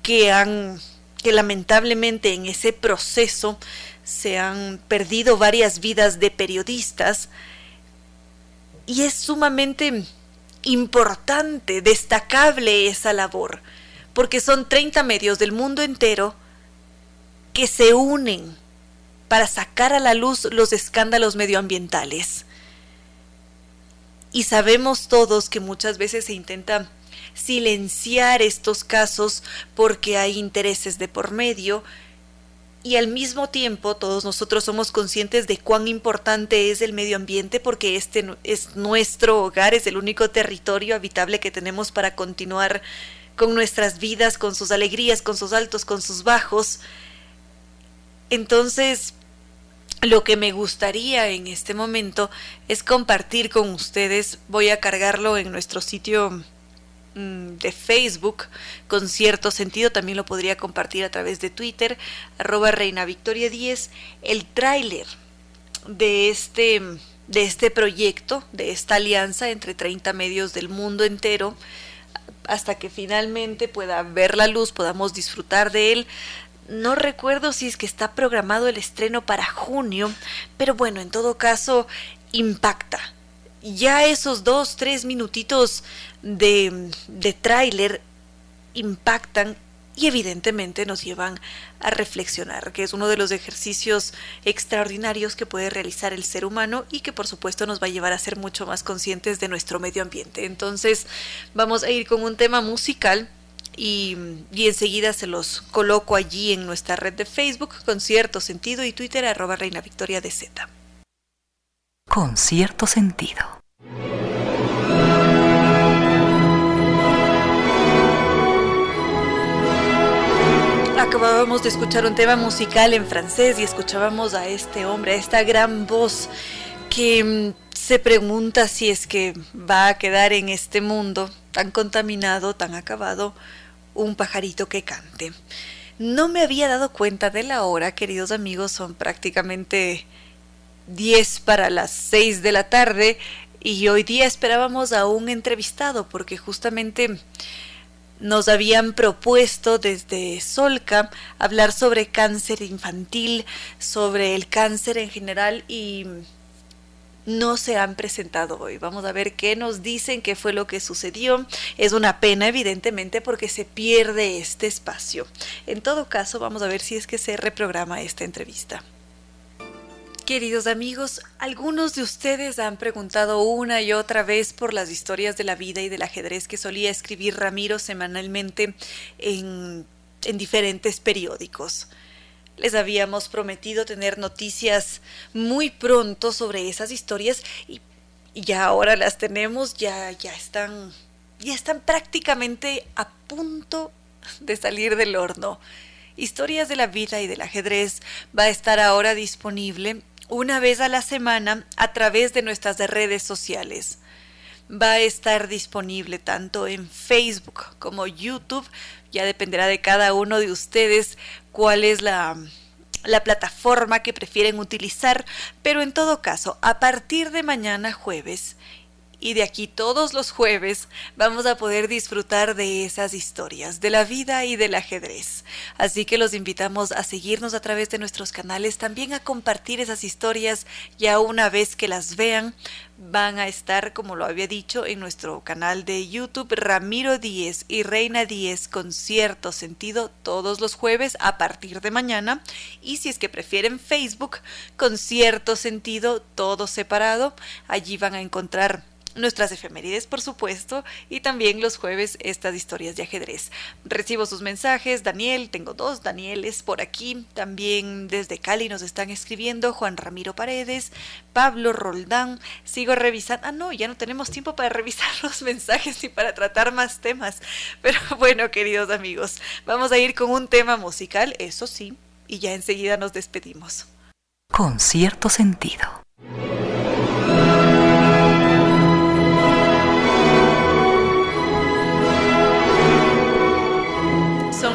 que han que lamentablemente en ese proceso se han perdido varias vidas de periodistas y es sumamente importante, destacable esa labor, porque son 30 medios del mundo entero que se unen para sacar a la luz los escándalos medioambientales. Y sabemos todos que muchas veces se intenta silenciar estos casos porque hay intereses de por medio y al mismo tiempo todos nosotros somos conscientes de cuán importante es el medio ambiente porque este es nuestro hogar, es el único territorio habitable que tenemos para continuar con nuestras vidas, con sus alegrías, con sus altos, con sus bajos. Entonces, lo que me gustaría en este momento es compartir con ustedes, voy a cargarlo en nuestro sitio mm, de Facebook con cierto sentido, también lo podría compartir a través de Twitter, arroba Reina Victoria 10, el tráiler de este, de este proyecto, de esta alianza entre 30 medios del mundo entero, hasta que finalmente pueda ver la luz, podamos disfrutar de él. No recuerdo si es que está programado el estreno para junio, pero bueno, en todo caso, impacta. Ya esos dos, tres minutitos de, de tráiler impactan y evidentemente nos llevan a reflexionar, que es uno de los ejercicios extraordinarios que puede realizar el ser humano y que por supuesto nos va a llevar a ser mucho más conscientes de nuestro medio ambiente. Entonces vamos a ir con un tema musical y, enseguida se los coloco allí en nuestra red de Facebook con cierto sentido y Twitter arroba Reina Victoria de Z. Con cierto sentido. Acabábamos de escuchar un tema musical en francés y escuchábamos a este hombre, a esta gran voz que mm, se pregunta si es que va a quedar en este mundo tan contaminado, tan acabado, un pajarito que cante. No me había dado cuenta de la hora, queridos amigos, son prácticamente 10 para las 6 de la tarde y hoy día esperábamos a un entrevistado porque justamente nos habían propuesto desde Solca hablar sobre cáncer infantil, sobre el cáncer en general y no se han presentado hoy. Vamos a ver qué nos dicen, qué fue lo que sucedió. Es una pena, evidentemente, porque se pierde este espacio. En todo caso, vamos a ver si es que se reprograma esta entrevista. Queridos amigos, algunos de ustedes han preguntado una y otra vez por las historias de la vida y del ajedrez que solía escribir Ramiro semanalmente en, en diferentes periódicos. Les habíamos prometido tener noticias muy pronto sobre esas historias y, ya ahora las tenemos, ya, ya están, ya están prácticamente a punto de salir del horno. Historias de la vida y del ajedrez va a estar ahora disponible una vez a la semana a través de nuestras redes sociales. Va a estar disponible tanto en Facebook como YouTube. Ya dependerá de cada uno de ustedes cuál es la, la plataforma que prefieren utilizar, pero en todo caso, a partir de mañana jueves y de aquí todos los jueves vamos a poder disfrutar de esas historias, de la vida y del ajedrez. Así que los invitamos a seguirnos a través de nuestros canales, también a compartir esas historias ya una vez que las vean van a estar, como lo había dicho, en nuestro canal de YouTube Ramiro Díez y Reina Díez con cierto sentido todos los jueves a partir de mañana. Y si es que prefieren Facebook con cierto sentido todo separado, allí van a encontrar nuestras efemérides, por supuesto, y también los jueves estas historias de ajedrez. Recibo sus mensajes, Daniel, tengo dos Danieles por aquí, también desde Cali nos están escribiendo Juan Ramiro Paredes, Pablo Roldán, sigo revisando, ah no, ya no tenemos tiempo para revisar los mensajes y para tratar más temas, pero bueno, queridos amigos, vamos a ir con un tema musical, eso sí, y ya enseguida nos despedimos. Con cierto sentido.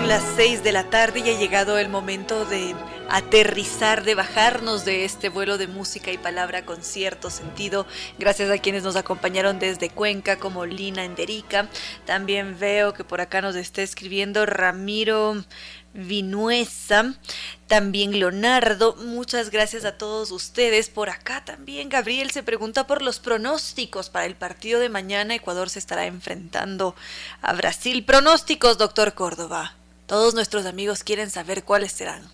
Las 6 de la tarde y ha llegado el momento de aterrizar, de bajarnos de este vuelo de música y palabra con cierto sentido. Gracias a quienes nos acompañaron desde Cuenca, como Lina Enderica. También veo que por acá nos está escribiendo Ramiro Vinuesa, también Leonardo, muchas gracias a todos ustedes. Por acá también Gabriel se pregunta por los pronósticos para el partido de mañana. Ecuador se estará enfrentando a Brasil. Pronósticos, doctor Córdoba. Todos nuestros amigos quieren saber cuáles serán.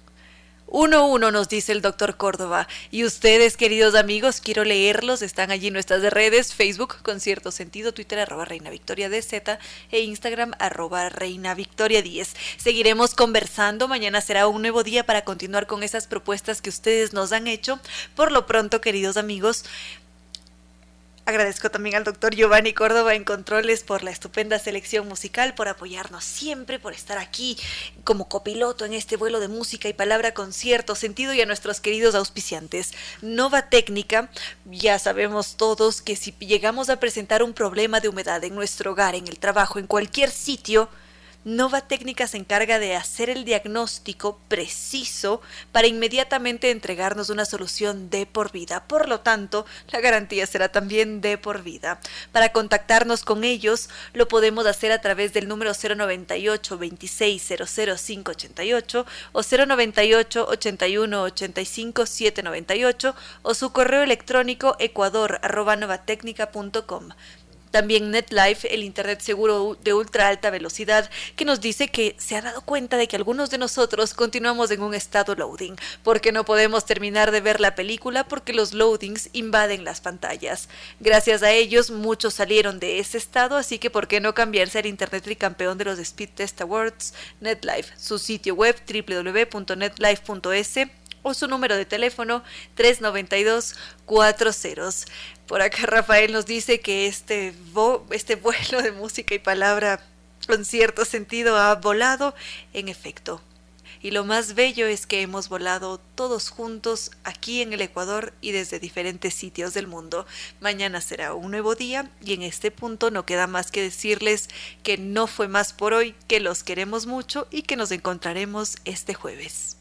Uno uno nos dice el doctor Córdoba. Y ustedes, queridos amigos, quiero leerlos. Están allí nuestras redes, Facebook con cierto sentido, Twitter arroba Reina Victoria DZ e Instagram arroba Reina Victoria 10. Seguiremos conversando. Mañana será un nuevo día para continuar con esas propuestas que ustedes nos han hecho. Por lo pronto, queridos amigos, Agradezco también al doctor Giovanni Córdoba en Controles por la estupenda selección musical, por apoyarnos siempre, por estar aquí como copiloto en este vuelo de música y palabra con cierto sentido y a nuestros queridos auspiciantes. Nova Técnica, ya sabemos todos que si llegamos a presentar un problema de humedad en nuestro hogar, en el trabajo, en cualquier sitio, Nova Técnica se encarga de hacer el diagnóstico preciso para inmediatamente entregarnos una solución de por vida. Por lo tanto, la garantía será también de por vida. Para contactarnos con ellos, lo podemos hacer a través del número 098 26 588 o 098 81 85 798 o su correo electrónico ecuador también NetLife, el Internet seguro de ultra alta velocidad, que nos dice que se ha dado cuenta de que algunos de nosotros continuamos en un estado loading, porque no podemos terminar de ver la película porque los loadings invaden las pantallas. Gracias a ellos, muchos salieron de ese estado, así que ¿por qué no cambiarse al Internet tricampeón de los Speed Test Awards? NetLife, su sitio web www.netlife.es o su número de teléfono 392 40. Por acá Rafael nos dice que este, este vuelo de música y palabra con cierto sentido ha volado en efecto. Y lo más bello es que hemos volado todos juntos aquí en el Ecuador y desde diferentes sitios del mundo. Mañana será un nuevo día y en este punto no queda más que decirles que no fue más por hoy, que los queremos mucho y que nos encontraremos este jueves.